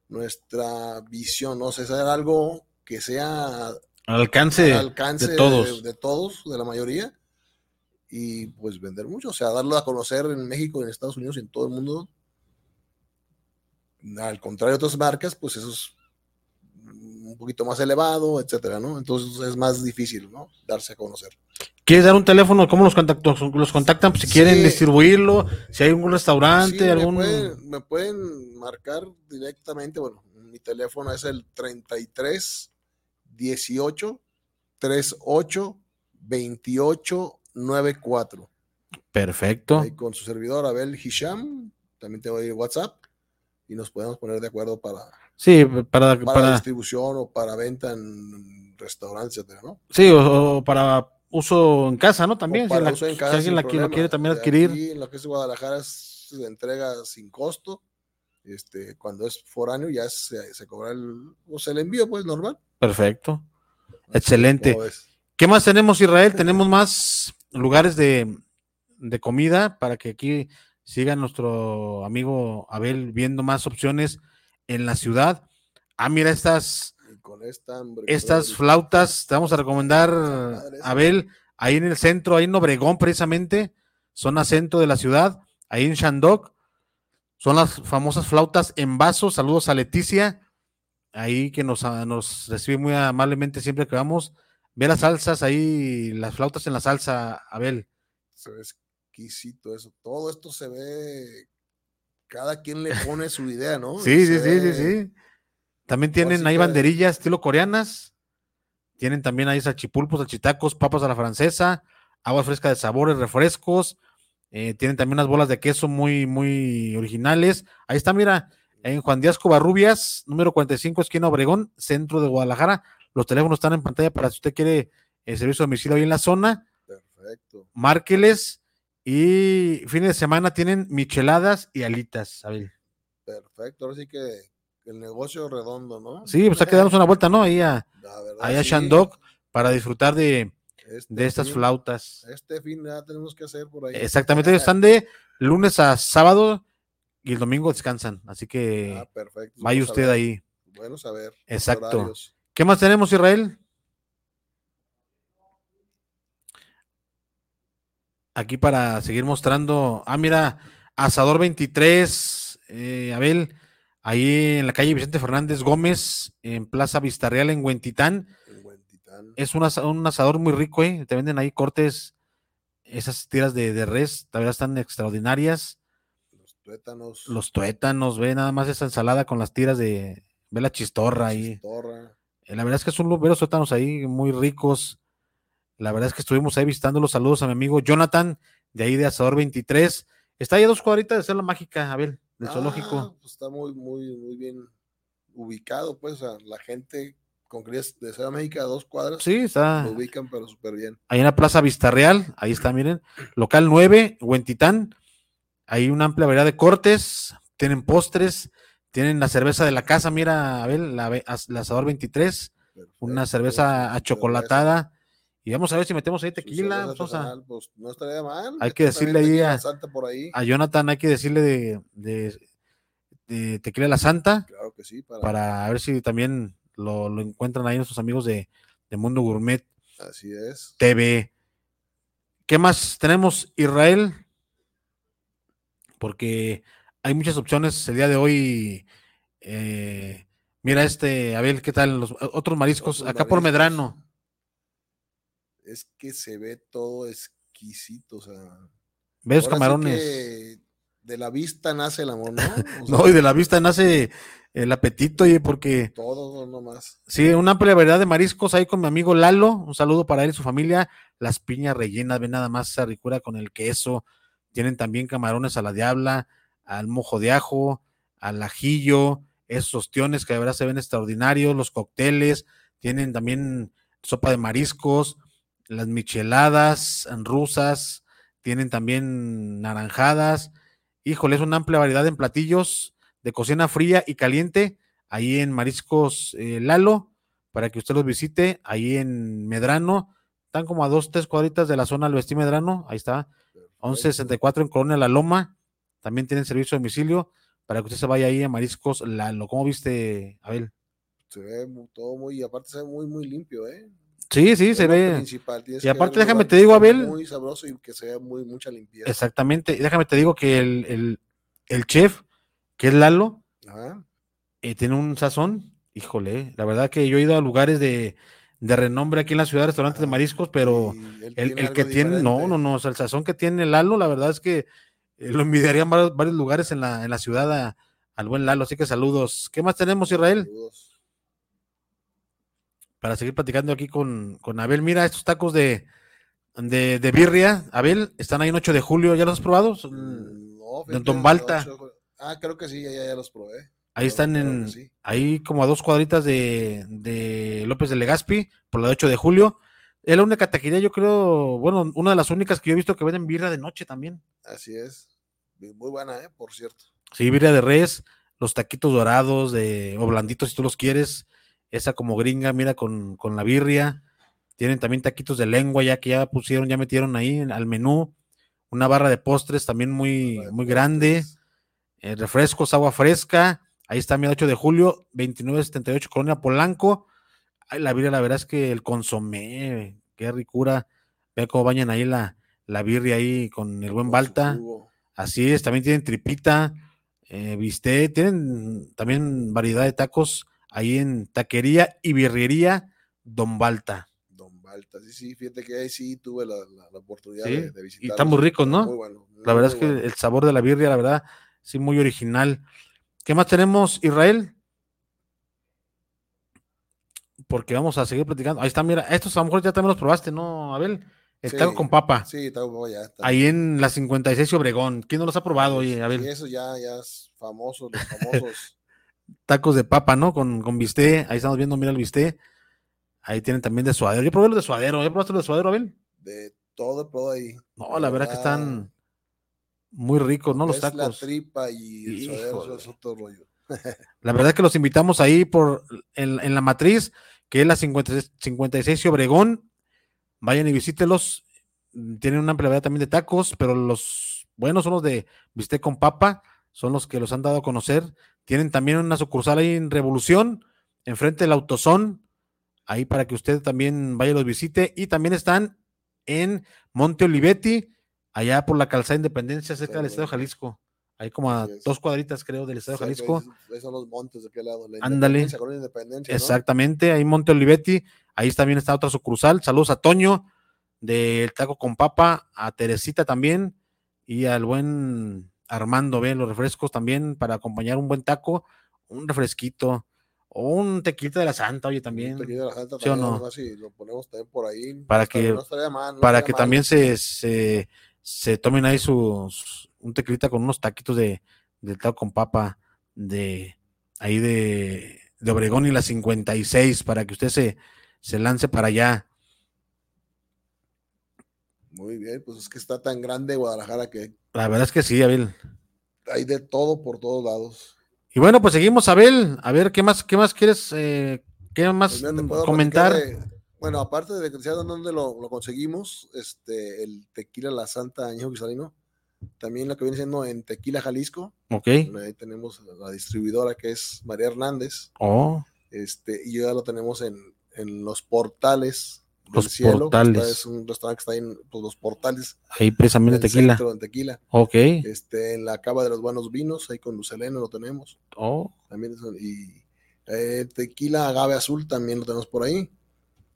nuestra visión, ¿no? O sea, hacer algo que sea al alcance al alcance de todos. de, de todos, de la mayoría, y pues vender mucho, o sea, darlo a conocer en México, en Estados Unidos y en todo el mundo. Al contrario de otras marcas, pues eso es un poquito más elevado, etcétera, ¿no? Entonces es más difícil, ¿no? Darse a conocer. ¿Quieres dar un teléfono? ¿Cómo los contactos los contactan? Pues, si quieren distribuirlo, si hay algún restaurante, algún. Me pueden, me pueden, marcar directamente, bueno, mi teléfono es el 33 18 38 28 94. Perfecto. con su servidor Abel Hisham, también te voy a ir WhatsApp y nos podemos poner de acuerdo para, sí, para, para, distribución o para venta en restaurantes, etcétera, ¿no? Sí, o, para uso en casa, ¿no? También, si, la, uso en casa, alguien la, quiere también adquirir. Aquí, en lo que es Guadalajara se entrega sin costo. Este, cuando es foráneo ya se, se cobra el, o se le envío, pues normal. Perfecto. Excelente. ¿Qué más tenemos, Israel? tenemos más lugares de, de comida para que aquí siga nuestro amigo Abel viendo más opciones en la ciudad. Ah, mira estas, estas flautas, te vamos a recomendar, Abel, ahí en el centro, ahí en Obregón precisamente, zona centro de la ciudad, ahí en Shandok, son las famosas flautas en vaso. Saludos a Leticia, ahí que nos, nos recibe muy amablemente siempre que vamos. Ve las salsas ahí, las flautas en la salsa, Abel exquisito eso. Todo esto se ve, cada quien le pone su idea, ¿no? sí, sí, sí, sí, sí. También tienen ahí banderillas estilo coreanas. Tienen también ahí salchipulpos, salchitacos, papas a la francesa, agua fresca de sabores, refrescos. Eh, tienen también unas bolas de queso muy, muy originales. Ahí está, mira, en Juan Díaz Covarrubias, número 45, esquina Obregón, centro de Guadalajara. Los teléfonos están en pantalla para si usted quiere el servicio de domicilio ahí en la zona. Perfecto. Márqueles y fin de semana tienen micheladas y alitas, Abel. Perfecto, ahora sí que el negocio redondo, ¿no? Sí, pues hay que darnos una vuelta, ¿no? Ahí a, Shandok para disfrutar de, este de estas flautas. Este fin ya tenemos que hacer por ahí. Exactamente, están de lunes a sábado y el domingo descansan, así que ah, vaya usted ahí. Bueno saber. Exacto. ¿Qué más tenemos, Israel? aquí para seguir mostrando. Ah, mira, Asador 23, eh, Abel, ahí en la calle Vicente Fernández Gómez, en Plaza Vistarreal, en Huentitán. Es un, asador muy rico, ¿eh? Te venden ahí cortes, esas tiras de, res, la verdad están extraordinarias. Los tuétanos. Los tuétanos, ve nada más esa ensalada con las tiras de, ve la chistorra ahí. Chistorra. Eh, la verdad es que son los tuétanos ahí muy ricos. La verdad es que estuvimos ahí visitando los saludos a mi amigo Jonathan, de ahí de Asador 23. Está ahí a dos cuadritas de Selva Mágica, Abel, del ah, zoológico. Pues está muy, muy, muy bien ubicado, pues, a la gente con crías de Selva Mágica a dos cuadras. Sí, está. Lo ubican, pero súper bien. Ahí en la Plaza Real, ahí está, miren. Local 9, Huentitán. Hay una amplia variedad de cortes, tienen postres, tienen la cerveza de la casa, mira, Abel, la, Asador 23, una cerveza achocolatada y vamos a ver si metemos ahí tequila. Pues, no estaría mal. Hay que decirle ahí a, a, Jonathan, hay que decirle de, de, tequila la santa. Claro que sí. Para, ver si también lo, encuentran ahí nuestros amigos de, Mundo Gourmet. Así es. TV. ¿Qué más tenemos, Israel? Porque hay muchas opciones el día de hoy. Eh, mira este, Abel, ¿qué tal? Los otros mariscos, acá por Medrano es que se ve todo exquisito, o sea. ¿Ves camarones? de la vista nace el amor, ¿no? no, y de la vista nace el apetito, y porque. Todo nomás. Sí, una amplia variedad de mariscos ahí con mi amigo Lalo. Un saludo para él y su familia. Las piñas rellenas, ven nada más esa ricura con el queso. Tienen también camarones a la diabla, al mojo de ajo, al ajillo, esos ostiones que de verdad se ven extraordinarios, los cócteles, tienen también sopa de mariscos, las micheladas rusas, tienen también naranjadas. Híjole, es una amplia variedad en platillos de cocina fría y caliente, ahí en Mariscos eh, Lalo, para que usted los visite, ahí en Medrano, están como a dos, tres cuadritas de la zona del Vestí Medrano, ahí está, 1164 en Colonia La Loma, también tienen servicio de domicilio, para que usted se vaya ahí a Mariscos Lalo. ¿Cómo viste, Abel? Se ve todo muy, aparte se ve muy, muy limpio, ¿eh? Sí, sí, se ve. Y aparte, déjame te digo, Abel. Muy sabroso y que sea muy mucha limpieza. Exactamente. Y déjame te digo que el, el- el chef, que es Lalo, Ajá. eh, tiene un sazón. Híjole, la verdad que yo he ido a lugares de, de renombre aquí en la ciudad, restaurantes de mariscos, pero Y el, el que tiene, no, no, no, o sea, el sazón que tiene Lalo, la verdad es que eh, lo envidiaría en varios, varios lugares en la, en la ciudad a- al buen Lalo. Así que saludos. ¿Qué más tenemos, Israel? Saludos. Para seguir platicando aquí con, con Abel. Mira, estos tacos de, de, de birria, Abel, están ahí en 8 de julio. ¿Ya los has probado? Mm, No, de fíjate, Tombalta. ocho- Ah, creo que sí, ya, ya los probé. Ahí están en, sí. ahí como a dos cuadritas de, de López de Legazpi, por la de 8 de julio. Es la única taquería, yo creo, bueno, una de las únicas que yo he visto que venden birria de noche también. Así es. Muy buena, ¿eh? Por cierto. Sí, birria de res, los taquitos dorados de, o blanditos si tú los quieres. Esa como gringa, mira, con, con la birria. Tienen también taquitos de lengua, ya que ya pusieron, ya metieron ahí al menú. Una barra de postres también muy, muy grande. eh, refrescos, agua fresca. Ahí está, mira, 8 de julio, 2978, Colonia Polanco. Ay, la birria, la verdad es que el consomé, qué ricura. Ve cómo bañan ahí la, la birria ahí con el buen Balta. Así es, también tienen tripita, eh, bistec, tienen también variedad de tacos ahí en Taquería y Birrería Don Balta. Don Balta. Sí, sí, fíjate que ahí sí tuve la, la- la oportunidad Sí, de, de visitar. están muy ricos, ¿no? Muy bueno. La verdad es que el sabor de la birria, la verdad, sí, muy original. ¿Qué más tenemos, Israel? Porque vamos a seguir platicando. Ahí está, mira, estos a lo mejor ya también los probaste, ¿no, Abel? El Sí, taco con papa. Sí, bueno, ya está. Ahí en la 56 y Obregón. ¿Quién no los ha probado, oye, Sí, Abel? eso ya, ya es famoso, los famosos. tacos de papa, ¿no? Con, con bistec. Ahí estamos viendo, mira el bistec. Ahí tienen también de suadero. Yo probé los de suadero. ¿Ya probaste los de suadero, Abel? de todo, todo ahí. No, la verdad que están muy ricos, ¿no? Los Es la tacos. tripa y el suadero, eso Híjole. es otro rollo. La verdad que los invitamos ahí por en, en la matriz, que es la 56 56 y Obregón. Vayan y visítelos. Tienen una amplia variedad también de tacos, pero los buenos son los de bistec con papa, son los que los han dado a conocer. Tienen también una sucursal ahí en Revolución, enfrente del Autosón, ahí para que usted también vaya y los visite. Y también están en Monte Olivetti, allá por la calzada Independencia, cerca del Estado de Jalisco. Ahí como a dos cuadritas, creo, del Estado de Exacto, Jalisco. ahí- son los montes de aquel lado. La Ándale. Independencia. Exactamente, ahí Monte Olivetti, ahí también está otra sucursal. Saludos a Toño del Taco con Papa, a Teresita también y al buen Armando, ve los refrescos también para acompañar un buen taco, un refresquito o un tequilita de la Santa, oye, también. Un tequila de la Santa ¿sí o no? si lo ponemos también por ahí. Para no que- no mal, no para que mal. también se, se, se tomen ahí sus un tequilita con unos taquitos de, de taco con papa de ahí de, de Obregón y la 56 para que usted se, se lance para allá. Muy bien, pues es que está tan grande Guadalajara que La verdad es que sí, Abel. hay de todo por todos lados. Y bueno, pues seguimos, Abel. A ver, ¿qué más, qué más quieres, eh, qué más Pues mira, comentar? de- bueno, aparte de que decía dónde lo, lo conseguimos, este, el tequila La Santa Añejo Cristalino, también lo que viene siendo en Tequila Jalisco, Ok. ahí tenemos la distribuidora que es María Hernández, Oh, este, y ya lo tenemos en, en los portales del Los cielo, Portales. es un restaurante que está en pues, los portales ahí precisamente del tequila. centro en Tequila, Ok. este, en la Cava de los Buenos Vinos, ahí con Luceleno lo tenemos, Oh, también es- y eh, tequila agave azul también lo tenemos por ahí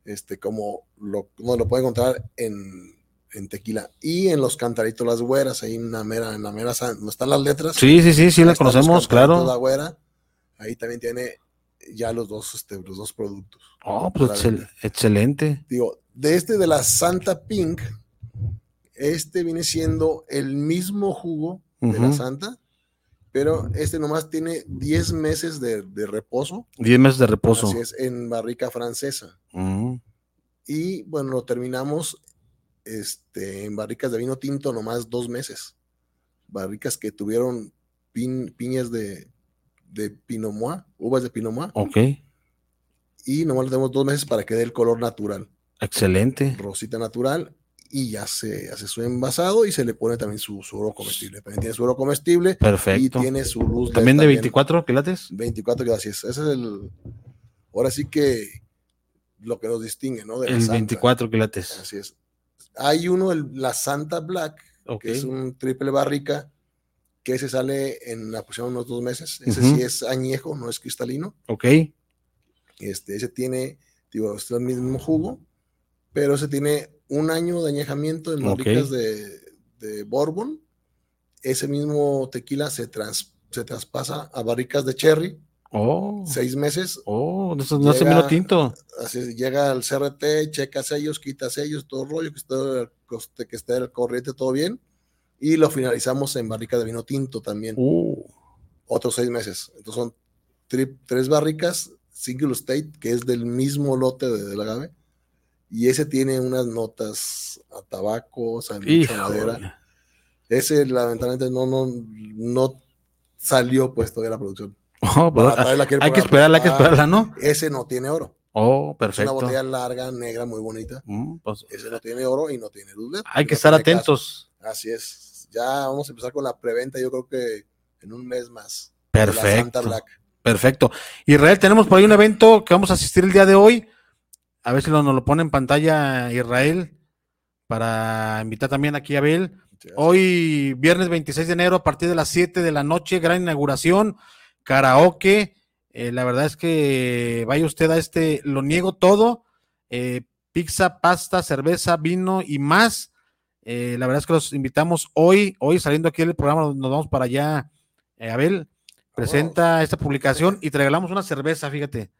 este como lo, no, lo puede encontrar en, en tequila y en los cantaritos las güeras ahí en la mera en la mera donde están las letras sí, sí, sí, sí, la conocemos, claro. la güera ahí también tiene ya los dos este, los dos productos Oh, pues excel- excelente. digo de este de la Santa Pink este viene siendo el mismo jugo de la. Santa pero este nomás tiene 10 meses de, de reposo Diez meses de reposo. Así es, en barrica francesa. Mm, Y bueno, lo terminamos este, en barricas de vino tinto nomás dos meses. Barricas que tuvieron pin- piñas de, de Pinot Noir, uvas de Pinot Noir, ok, y nomás le damos dos meses para que dé el color natural, excelente. rosita natural, y ya se hace su envasado y se le pone también su, su oro comestible. También tiene su oro comestible Perfecto. y tiene su luz. También de 24 quilates. 24 gracias. Ese es el. Ahora sí que lo que nos distingue, ¿no? De el 24 quilates. Así es. Hay uno, el, la Santa Black, que es un triple barrica, que ese sale en la posición unos dos meses. Ese sí es añejo, no es cristalino. Ok. Este, ese tiene, digo, es el mismo jugo, pero ese tiene un año de añejamiento en barricas de, de Bourbon. Ese mismo tequila se, se traspasa a barricas de cherry. Oh. Seis meses. Oh, no, no se vino tinto. Así llega al CRT, checa sellos, quita sellos, todo el rollo, que esté, que esté el corriente todo bien. Y lo finalizamos en barrica de vino tinto también. Uh. Otros seis meses. Entonces son tres barricas, single state, que es del mismo lote de, del agave y ese tiene unas notas a tabaco, a madera. Ese lamentablemente no, no, no salió pues todavía la producción. Oh, hay que esperarla, hay que esperarla, ¿no? Ese no tiene oro. Oh, perfecto. Es una botella larga, negra, muy bonita. Mm, pues, ese no tiene oro y no tiene luz Hay que estar atentos. Así es. Ya vamos a empezar con la preventa, yo creo que en un mes más. Perfecto. Perfecto. Israel, tenemos por ahí un evento que vamos a asistir el día de hoy a ver si nos lo pone en pantalla Israel para invitar también aquí a Abel. Hoy, viernes 26 de enero, a partir de las 7 de la noche, gran inauguración, karaoke. Eh, la verdad es que vaya usted a este, lo niego todo, eh, pizza, pasta, cerveza, vino y más. Eh, la verdad es que los invitamos hoy, hoy saliendo aquí del programa, nos vamos para allá. Abel presenta esta publicación y te regalamos una cerveza, fíjate,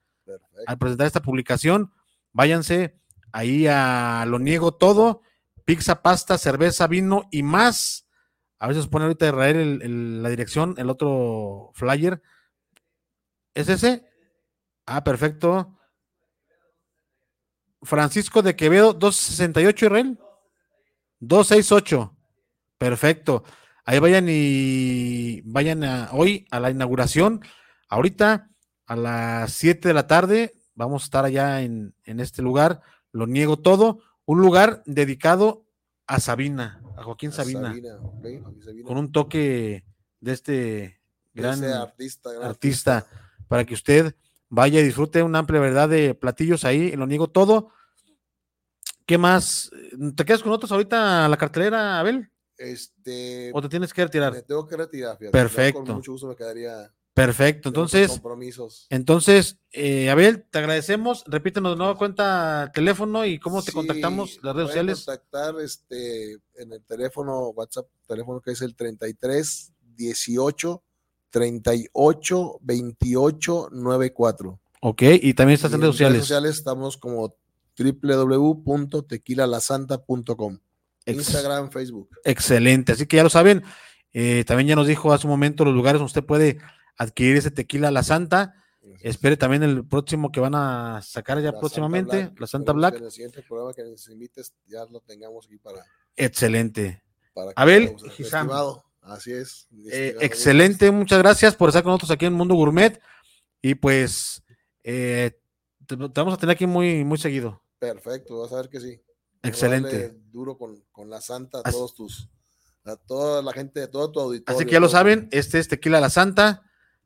al presentar esta publicación váyanse ahí a Lo Niego Todo, pizza, pasta, cerveza, vino y más. A os pone ahorita Israel la dirección, el otro flyer. ¿Es ese? Ah, perfecto. Francisco de Quevedo, 268 Israel. 268. Perfecto. Ahí vayan y vayan hoy a la inauguración. Ahorita a las 7 de la tarde vamos a estar allá en, este lugar, lo niego todo, un lugar dedicado a Sabina, a Joaquín Sabina, con un toque de este gran artista, para que usted vaya y disfrute una amplia verdad de platillos ahí, lo niego todo. ¿Qué más? ¿Te quedas con otros ahorita a la cartelera, Abel? Este, ¿O te tienes que retirar? Me tengo que retirar, Perfecto. Con mucho gusto me quedaría Perfecto, entonces, entonces, eh, Abel, te agradecemos. Repítenos de nuevo cuenta teléfono y cómo te contactamos, las redes sociales. contactar este, en el teléfono, WhatsApp, teléfono que es el 33 18 38 28 94. Ok, y también estás en, redes sociales. En redes sociales estamos como www.tequilalasanta.com. Instagram, Facebook. Excelente, así que ya lo saben. Eh, también ya nos dijo hace un momento los lugares donde usted puede adquirir ese tequila La Santa. Espere también el próximo que van a sacar ya próximamente, la Santa Black. En el siguiente programa que nos invites ya lo tengamos aquí para. Excelente. Abel, así es. Eh, excelente, muchas gracias por estar con nosotros aquí en Mundo Gourmet. Y pues eh, te, vamos a tener aquí muy, muy seguido. Perfecto, vas a ver que sí. Excelente. Duro con, con, la Santa a todos tus a toda la gente, de todo tu auditorio. Así que ya lo saben, este es Tequila La Santa.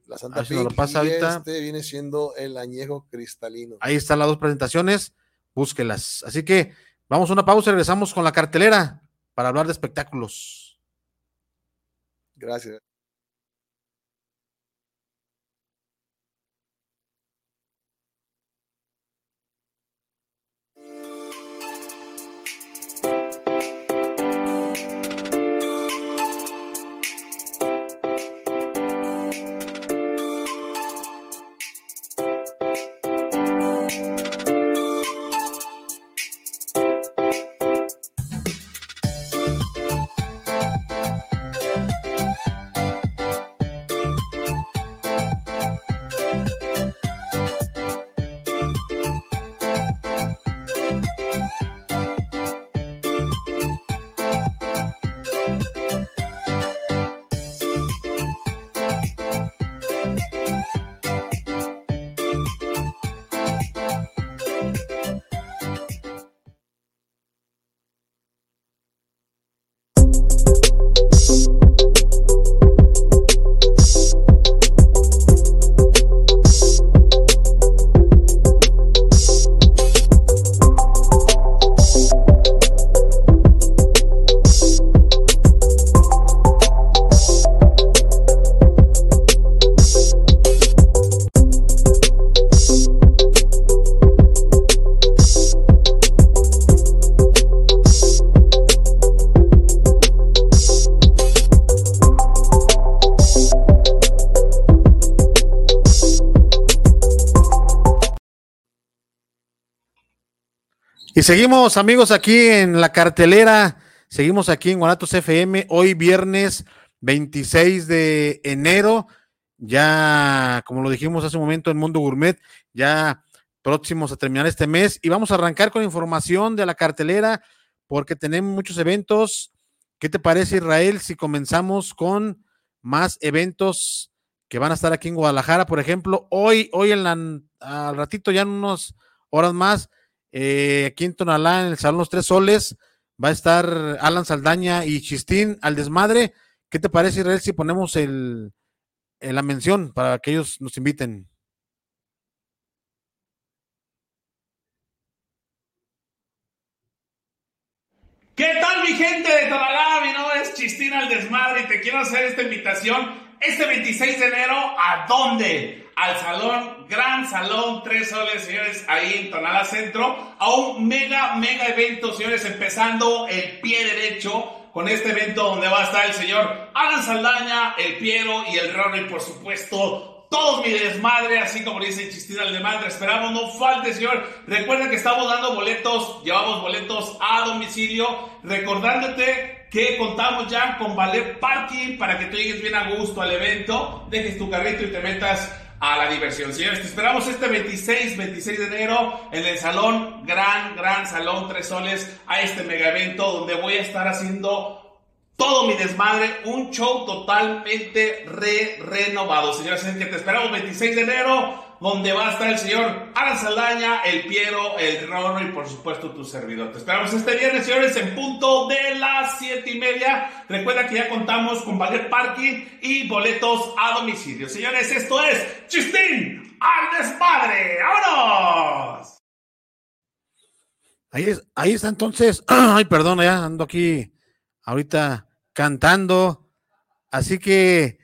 La Santa Pink, lo pasa y ahorita. este viene siendo el añejo cristalino. Ahí están las dos presentaciones, búsquelas. Así que vamos a una pausa y regresamos con la cartelera para hablar de espectáculos. Gracias. Y seguimos, amigos, aquí en la cartelera. Seguimos aquí en Guanatos FM. Hoy viernes 26 de enero. Ya, como lo dijimos hace un momento en Mundo Gourmet, ya próximos a terminar este mes. Y vamos a arrancar con información de la cartelera porque tenemos muchos eventos. ¿Qué te parece, Israel, si comenzamos con más eventos que van a estar aquí en Guadalajara? Por ejemplo, hoy, hoy en la, al ratito, ya en unas horas más, eh, aquí en Tonalá, en el Salón Los Tres Soles, va a estar Alan Saldaña y Chistín al desmadre. ¿Qué te parece, Israel, si ponemos el, la mención para que ellos nos inviten? ¿Qué tal mi gente de Tonalá? Mi nombre es Chistina al Desmadre y te quiero hacer esta invitación este 26 de enero. ¿A dónde? Al Salón, Gran Salón Tres Soles, señores, ahí en Tonalá Centro, a un mega, mega evento, señores, empezando el pie derecho con este evento donde va a estar el señor Alan Saldaña, el Piero y el Ronnie, por supuesto, todos mi desmadre, así como dice Chistina el desmadre. Esperamos, no falte, señor. Recuerda que estamos dando boletos, llevamos boletos a domicilio, recordándote que contamos ya con Valer Parking para que tú llegues bien a gusto al evento, dejes tu carrito y te metas a la diversión. Señores, te esperamos este 26, 26 de enero en el salón, gran, gran salón Tres Soles, a este mega evento donde voy a estar haciendo todo mi desmadre, un show totalmente re renovado. Señores, que te esperamos 26 de enero, donde va a estar el señor Alan Saldaña, el Piero, el Rono y por supuesto tu servidor. Te esperamos este viernes, señores, en punto de las 7 y media. Recuerda que ya contamos con Valer Parking y boletos a domicilio. Señores, esto es Chistín al desmadre. ¡Vámonos! Ahí, es, ahí está entonces. Ay, perdón, ya ando aquí ahorita cantando. Así que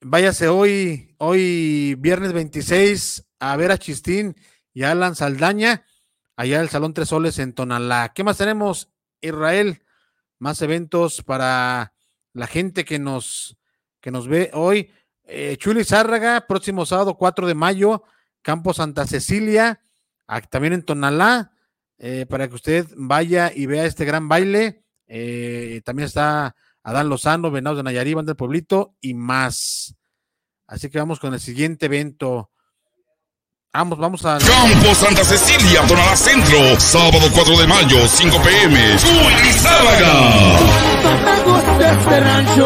váyase hoy, hoy viernes 26, a ver a Chistín y a Alan Saldaña, allá el Salón Tres Soles en Tonalá. ¿Qué más tenemos, Israel? Más eventos para la gente que nos, que nos ve hoy. Eh, Chuli Zárraga, próximo sábado 4 de mayo, Campo Santa Cecilia, también en Tonalá, eh, para que usted vaya y vea este gran baile. Eh, también está Adán Lozano, Venados de Nayarí, Banda del Pueblito y más. Así que vamos con el siguiente evento. Vamos, vamos a. Campo Santa Cecilia, Tonalá Centro, sábado 4 de mayo, 5 pm. Chuy Lizárraga.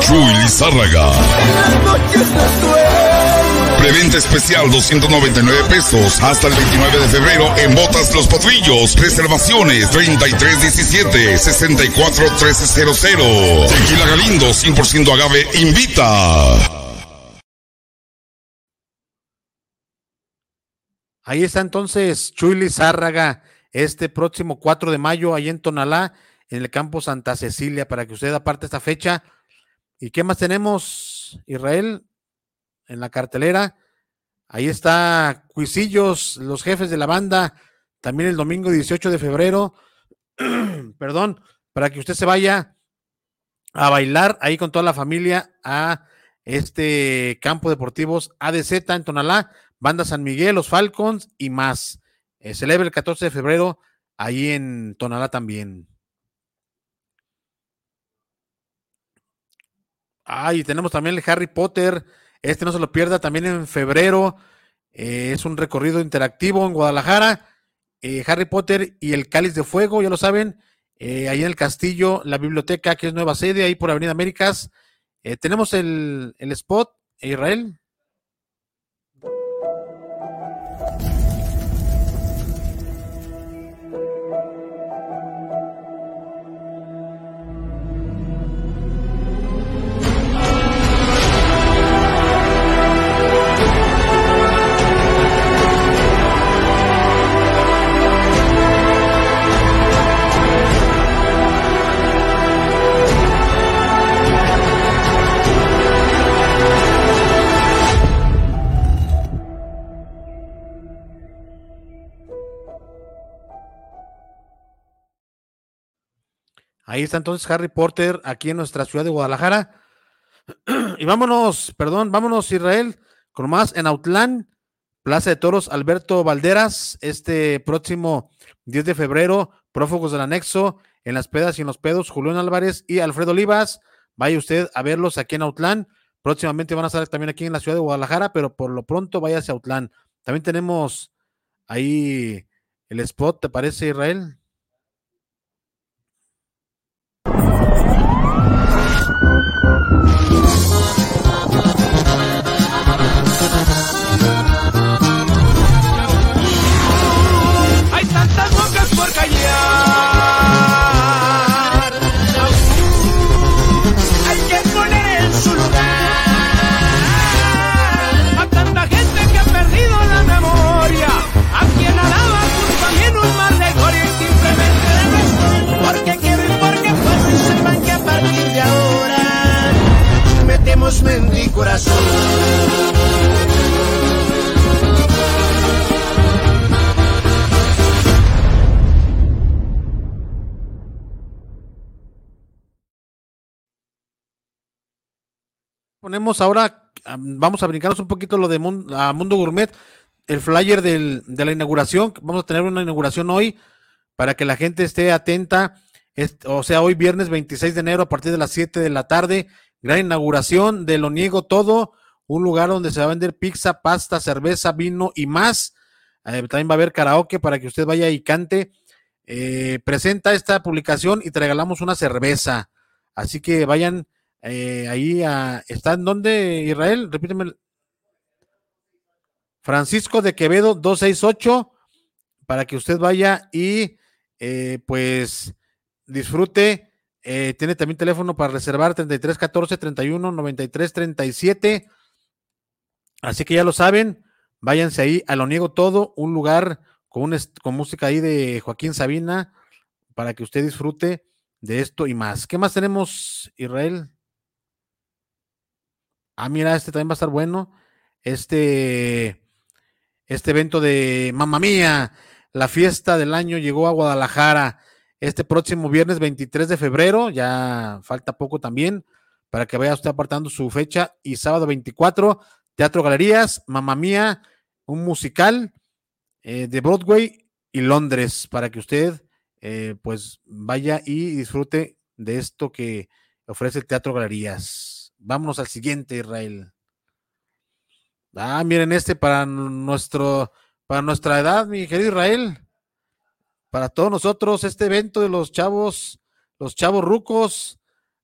Chuy Lizárraga. Preventa especial 299 pesos hasta el 29 de febrero en Botas Los Potrillos. Reservaciones 3317 64 1300. Tequila Galindo 100% agave invita. Ahí está entonces Chuy Zárraga este próximo 4 de mayo ahí en Tonalá, en el campo Santa Cecilia, para que usted aparte esta fecha. ¿Y qué más tenemos, Israel? en la cartelera. Ahí está Cuisillos, los jefes de la banda, también el domingo 18 de febrero. Perdón, para que usted se vaya a bailar ahí con toda la familia a este campo deportivos ADZ en Tonalá, Banda San Miguel, los Falcons y más. Eh, celebra el 14 de febrero ahí en Tonalá también. Ah, y tenemos también el Harry Potter este no se lo pierda también en febrero. Eh, es un recorrido interactivo en Guadalajara. Eh, Harry Potter y el Cáliz de Fuego, ya lo saben. Eh, ahí en el castillo, la biblioteca, que es nueva sede, ahí por Avenida Américas. tenemos el, el spot, Israel. Ahí está entonces Harry Potter aquí en nuestra ciudad de Guadalajara. y vámonos, perdón, vámonos Israel, con más en Autlán, Plaza de Toros Alberto Valderas, este próximo 10 de febrero, prófugos del anexo, en las pedas y en los pedos, Julián Álvarez y Alfredo Olivas. Vaya usted a verlos aquí en Autlán. Próximamente van a estar también aquí en la ciudad de Guadalajara, pero por lo pronto vaya hacia Autlán. También tenemos ahí el spot, ¿te parece, Israel? Ponemos ahora, vamos a brincarnos un poquito lo de Mundo, a Mundo Gourmet, el flyer del, de la inauguración. Vamos a tener una inauguración hoy para que la gente esté atenta. o sea, hoy viernes 26 de enero a partir de las 7 de la tarde, gran inauguración de Lo Niego Todo, un lugar donde se va a vender pizza, pasta, cerveza, vino y más. Eh, también va a haber karaoke para que usted vaya y cante. Eh, presenta esta publicación y te regalamos una cerveza. Así que vayan eh, ahí a, está en donde Israel, repíteme. Francisco de Quevedo 268 para que usted vaya y eh, pues disfrute. Eh, tiene también teléfono para reservar 33 14 31 93 37. Así que ya lo saben, váyanse ahí a Lo Niego Todo, un lugar con, con música ahí de Joaquín Sabina para que usted disfrute de esto y más. ¿Qué más tenemos, Israel? Ah, mira, este también va a estar bueno. Este, este evento de Mamma Mía, la fiesta del año llegó a Guadalajara este próximo viernes 23 de febrero, ya falta poco también, para que vaya usted apartando su fecha. Y sábado 24, Teatro Galerías, Mamma Mía, un musical eh, de Broadway y Londres, para que usted eh, pues vaya y disfrute de esto que ofrece el Teatro Galerías. Vámonos al siguiente, Israel. Ah, miren este para nuestro, para nuestra edad, mi querido Israel. Para todos nosotros, este evento de los chavos, los chavos rucos.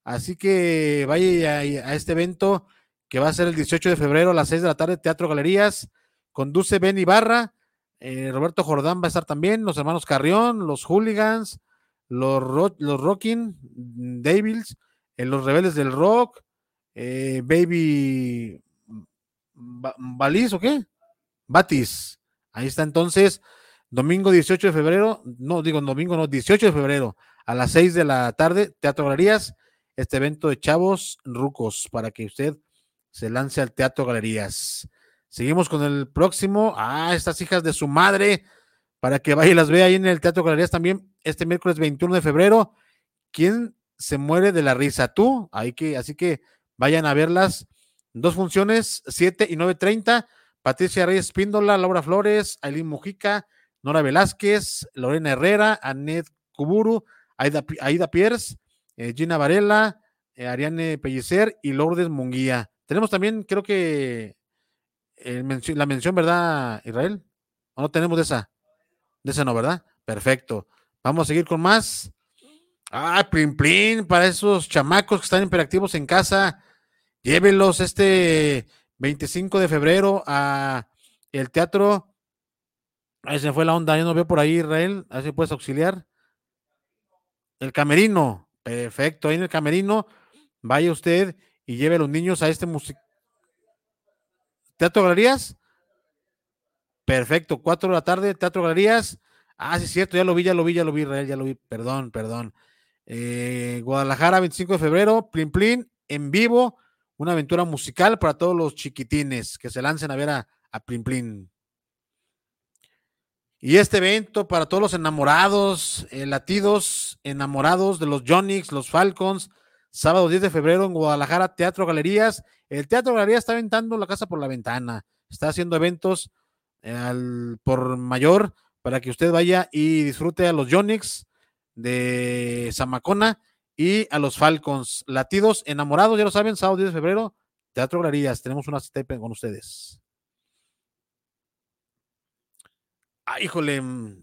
Así que vaya a, este evento que va a ser el 18 de febrero a las 6 de la tarde, Teatro Galerías. Conduce Ben Ibarra. Eh, Roberto Jordán va a estar también, los hermanos Carrión, los Hooligans, los, los Rocking Devils, eh, los Rebeldes del Rock, eh, Baby Balis o qué? Batis. Ahí está entonces, domingo 18 de febrero, no digo domingo, no, 18 de febrero a las 6 de la tarde, Teatro Galerías, este evento de chavos rucos para que usted se lance al Teatro Galerías. Seguimos con el próximo, ah, estas hijas de su madre, para que vaya y las vea ahí en el Teatro Galerías también, este miércoles 21 de febrero. ¿Quién se muere de la risa? Tú, que, así que Vayan a verlas. Dos funciones, 7 y 9.30. Patricia Reyes Píndola, Laura Flores, Aileen Mujica, Nora Velázquez, Lorena Herrera, Anet Kuburu, Aida, Aida Pierce, eh, Gina Varela, eh, Ariane Pellicer y Lourdes Munguía. Tenemos también, creo que la mención, ¿verdad, Israel? ¿O no tenemos de esa? De esa no, ¿verdad? Perfecto. Vamos a seguir con más. Ah, plin plin para esos chamacos que están hiperactivos en casa. Llévenlos este 25 de febrero a el teatro. Ahí se fue la onda, yo no veo por ahí, Israel. Así puedes auxiliar. El camerino. Perfecto, ahí en el camerino. Vaya usted y lleve a los niños a este músico. ¿Teatro Galerías? Perfecto, 4 de la tarde, Teatro Galerías. Ah, sí, es cierto, ya lo vi, ya lo vi, ya lo vi, Israel, ya lo vi. Perdón, perdón. Eh, Guadalajara, 25 de febrero, Plin Plin, en vivo una aventura musical para todos los chiquitines que se lancen a ver a, a Plin. Y este evento para todos los enamorados, eh, latidos, enamorados de los Jonix, los Falcons, sábado 10 de febrero en Guadalajara, Teatro Galerías. El Teatro Galerías está aventando la casa por la ventana, está haciendo eventos eh, al, por mayor para que usted vaya y disfrute a los Jonix, de Zamacona y a los Falcons. Latidos, enamorados, ya lo saben, sábado 10 de febrero, Teatro Galerías. Tenemos una cita con ustedes. Ay, híjole. mm,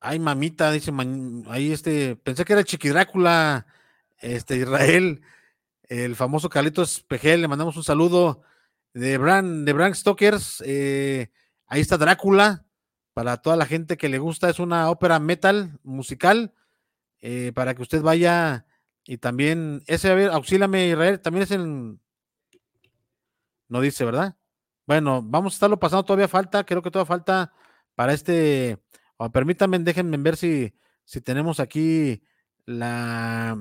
Ay, mamita, dice, ahí este, pensé que era Chiqui Drácula, este, Israel, el famoso Carlitos Pejel, le mandamos un saludo de Bran, de Bram Stokers, eh, ahí está Drácula, para toda la gente que le gusta, es una ópera metal musical, eh, para que usted vaya y también, ese, a ver, auxílame Israel, también es en, no dice, ¿verdad? Bueno, vamos a estarlo pasando, todavía falta, creo que todavía falta para este, o permítanme, déjenme ver si, si tenemos aquí la,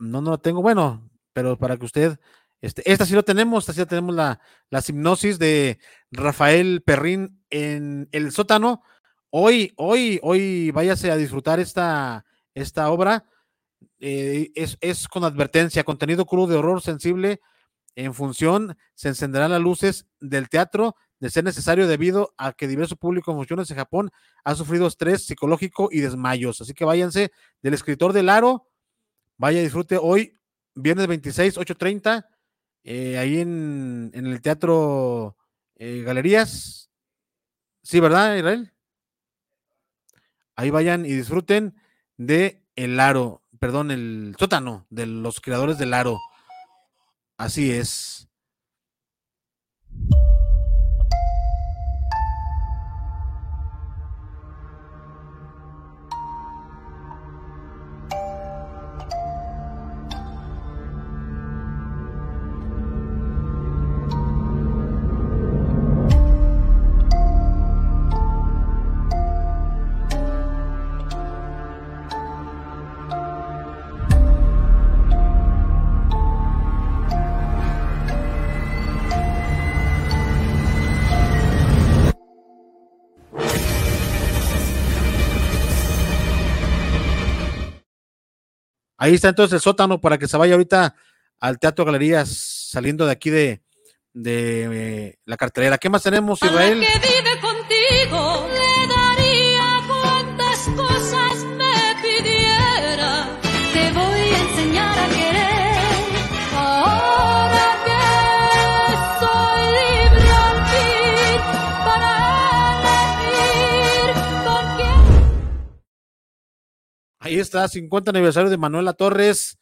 no, no la tengo, bueno, pero para que usted, este, esta sí lo tenemos, esta sí la tenemos la, la de Rafael Perrín en el sótano. Hoy, hoy, hoy váyase a disfrutar esta, esta obra. Eh, es, es con advertencia, contenido crudo de horror sensible. En función, se encenderán las luces del teatro de ser necesario debido a que diverso público en funciones en Japón ha sufrido estrés psicológico y desmayos. Así que váyanse del escritor del aro, vaya disfrute hoy, viernes 26, 8.30, eh, ahí en, en el Teatro eh, Galerías. Sí, ¿verdad, Israel? Ahí vayan y disfruten de el aro, perdón, el sótano de los creadores del aro. Así es. Ahí está entonces el sótano para que se vaya ahorita al Teatro Galerías saliendo de aquí de, de eh, la cartelera. ¿Qué más tenemos, Israel? que vive contigo Ahí está, 50 aniversario de Manuela Torres,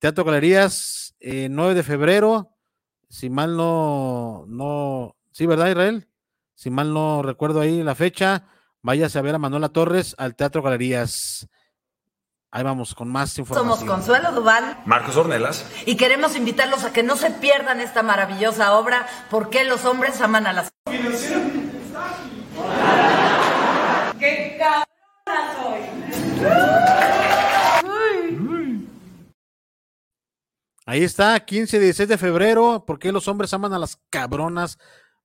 Teatro Galerías, eh, 9 de febrero, si mal no, no, sí, ¿verdad, Israel? Si mal no recuerdo ahí la fecha, váyase a ver a Manuela Torres al Teatro Galerías. Ahí vamos con más información. Somos Consuelo Duval Marcos Ornelas. y queremos invitarlos a que no se pierdan esta maravillosa obra, ¿Por qué los hombres aman a las... ¡Qué Ahí está, 15 y 16 de febrero. ¿Por qué los hombres aman a las cabronas?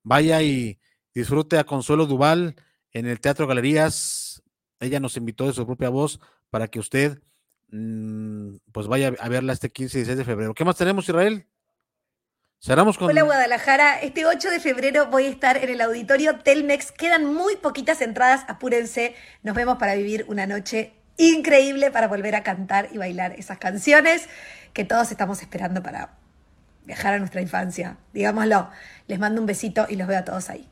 Vaya y disfrute a Consuelo Duval en el Teatro Galerías. Ella nos invitó de su propia voz para que usted mm, pues vaya a verla este 15 y 16 de febrero. ¿Qué más tenemos, Israel? Cerramos con. Hola Guadalajara, este 8 de febrero voy a estar en el auditorio Telmex. Quedan muy poquitas entradas, apúrense. Nos vemos para vivir una noche increíble para volver a cantar y bailar esas canciones que todos estamos esperando para viajar a nuestra infancia. Digámoslo, les mando un besito y los veo a todos ahí.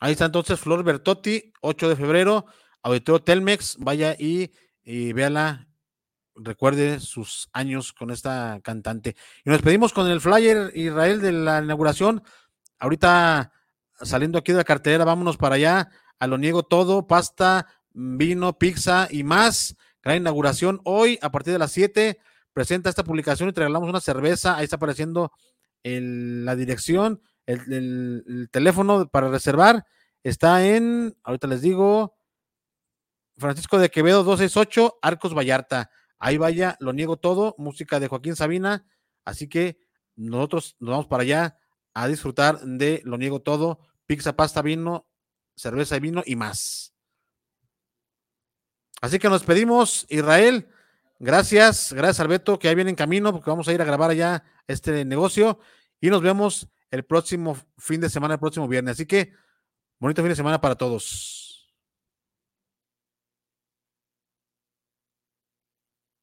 Ahí está entonces Flor Bertotti, 8 de febrero, Auditorio Telmex. Vaya y, y véala. Recuerde sus años con esta cantante. Y nos despedimos con el flyer Israel de la inauguración. Ahorita saliendo aquí de la cartelera, vámonos para allá. A lo niego todo, pasta, vino, pizza y más. Gran inauguración hoy a partir de las 7. Presenta esta publicación y te regalamos una cerveza. Ahí está apareciendo la dirección, el, el- el teléfono para reservar. Está en, ahorita les digo, Francisco de Quevedo 268, Arcos Vallarta. Ahí vaya, lo niego todo, música de Joaquín Sabina. Así que nosotros nos vamos para allá a disfrutar de lo niego todo, pizza, pasta, vino, cerveza y vino y más. Así que nos pedimos, Israel. Gracias, gracias Alberto, que ahí viene en camino, porque vamos a ir a grabar allá este negocio y nos vemos el próximo fin de semana, el próximo viernes. Así que bonito fin de semana para todos.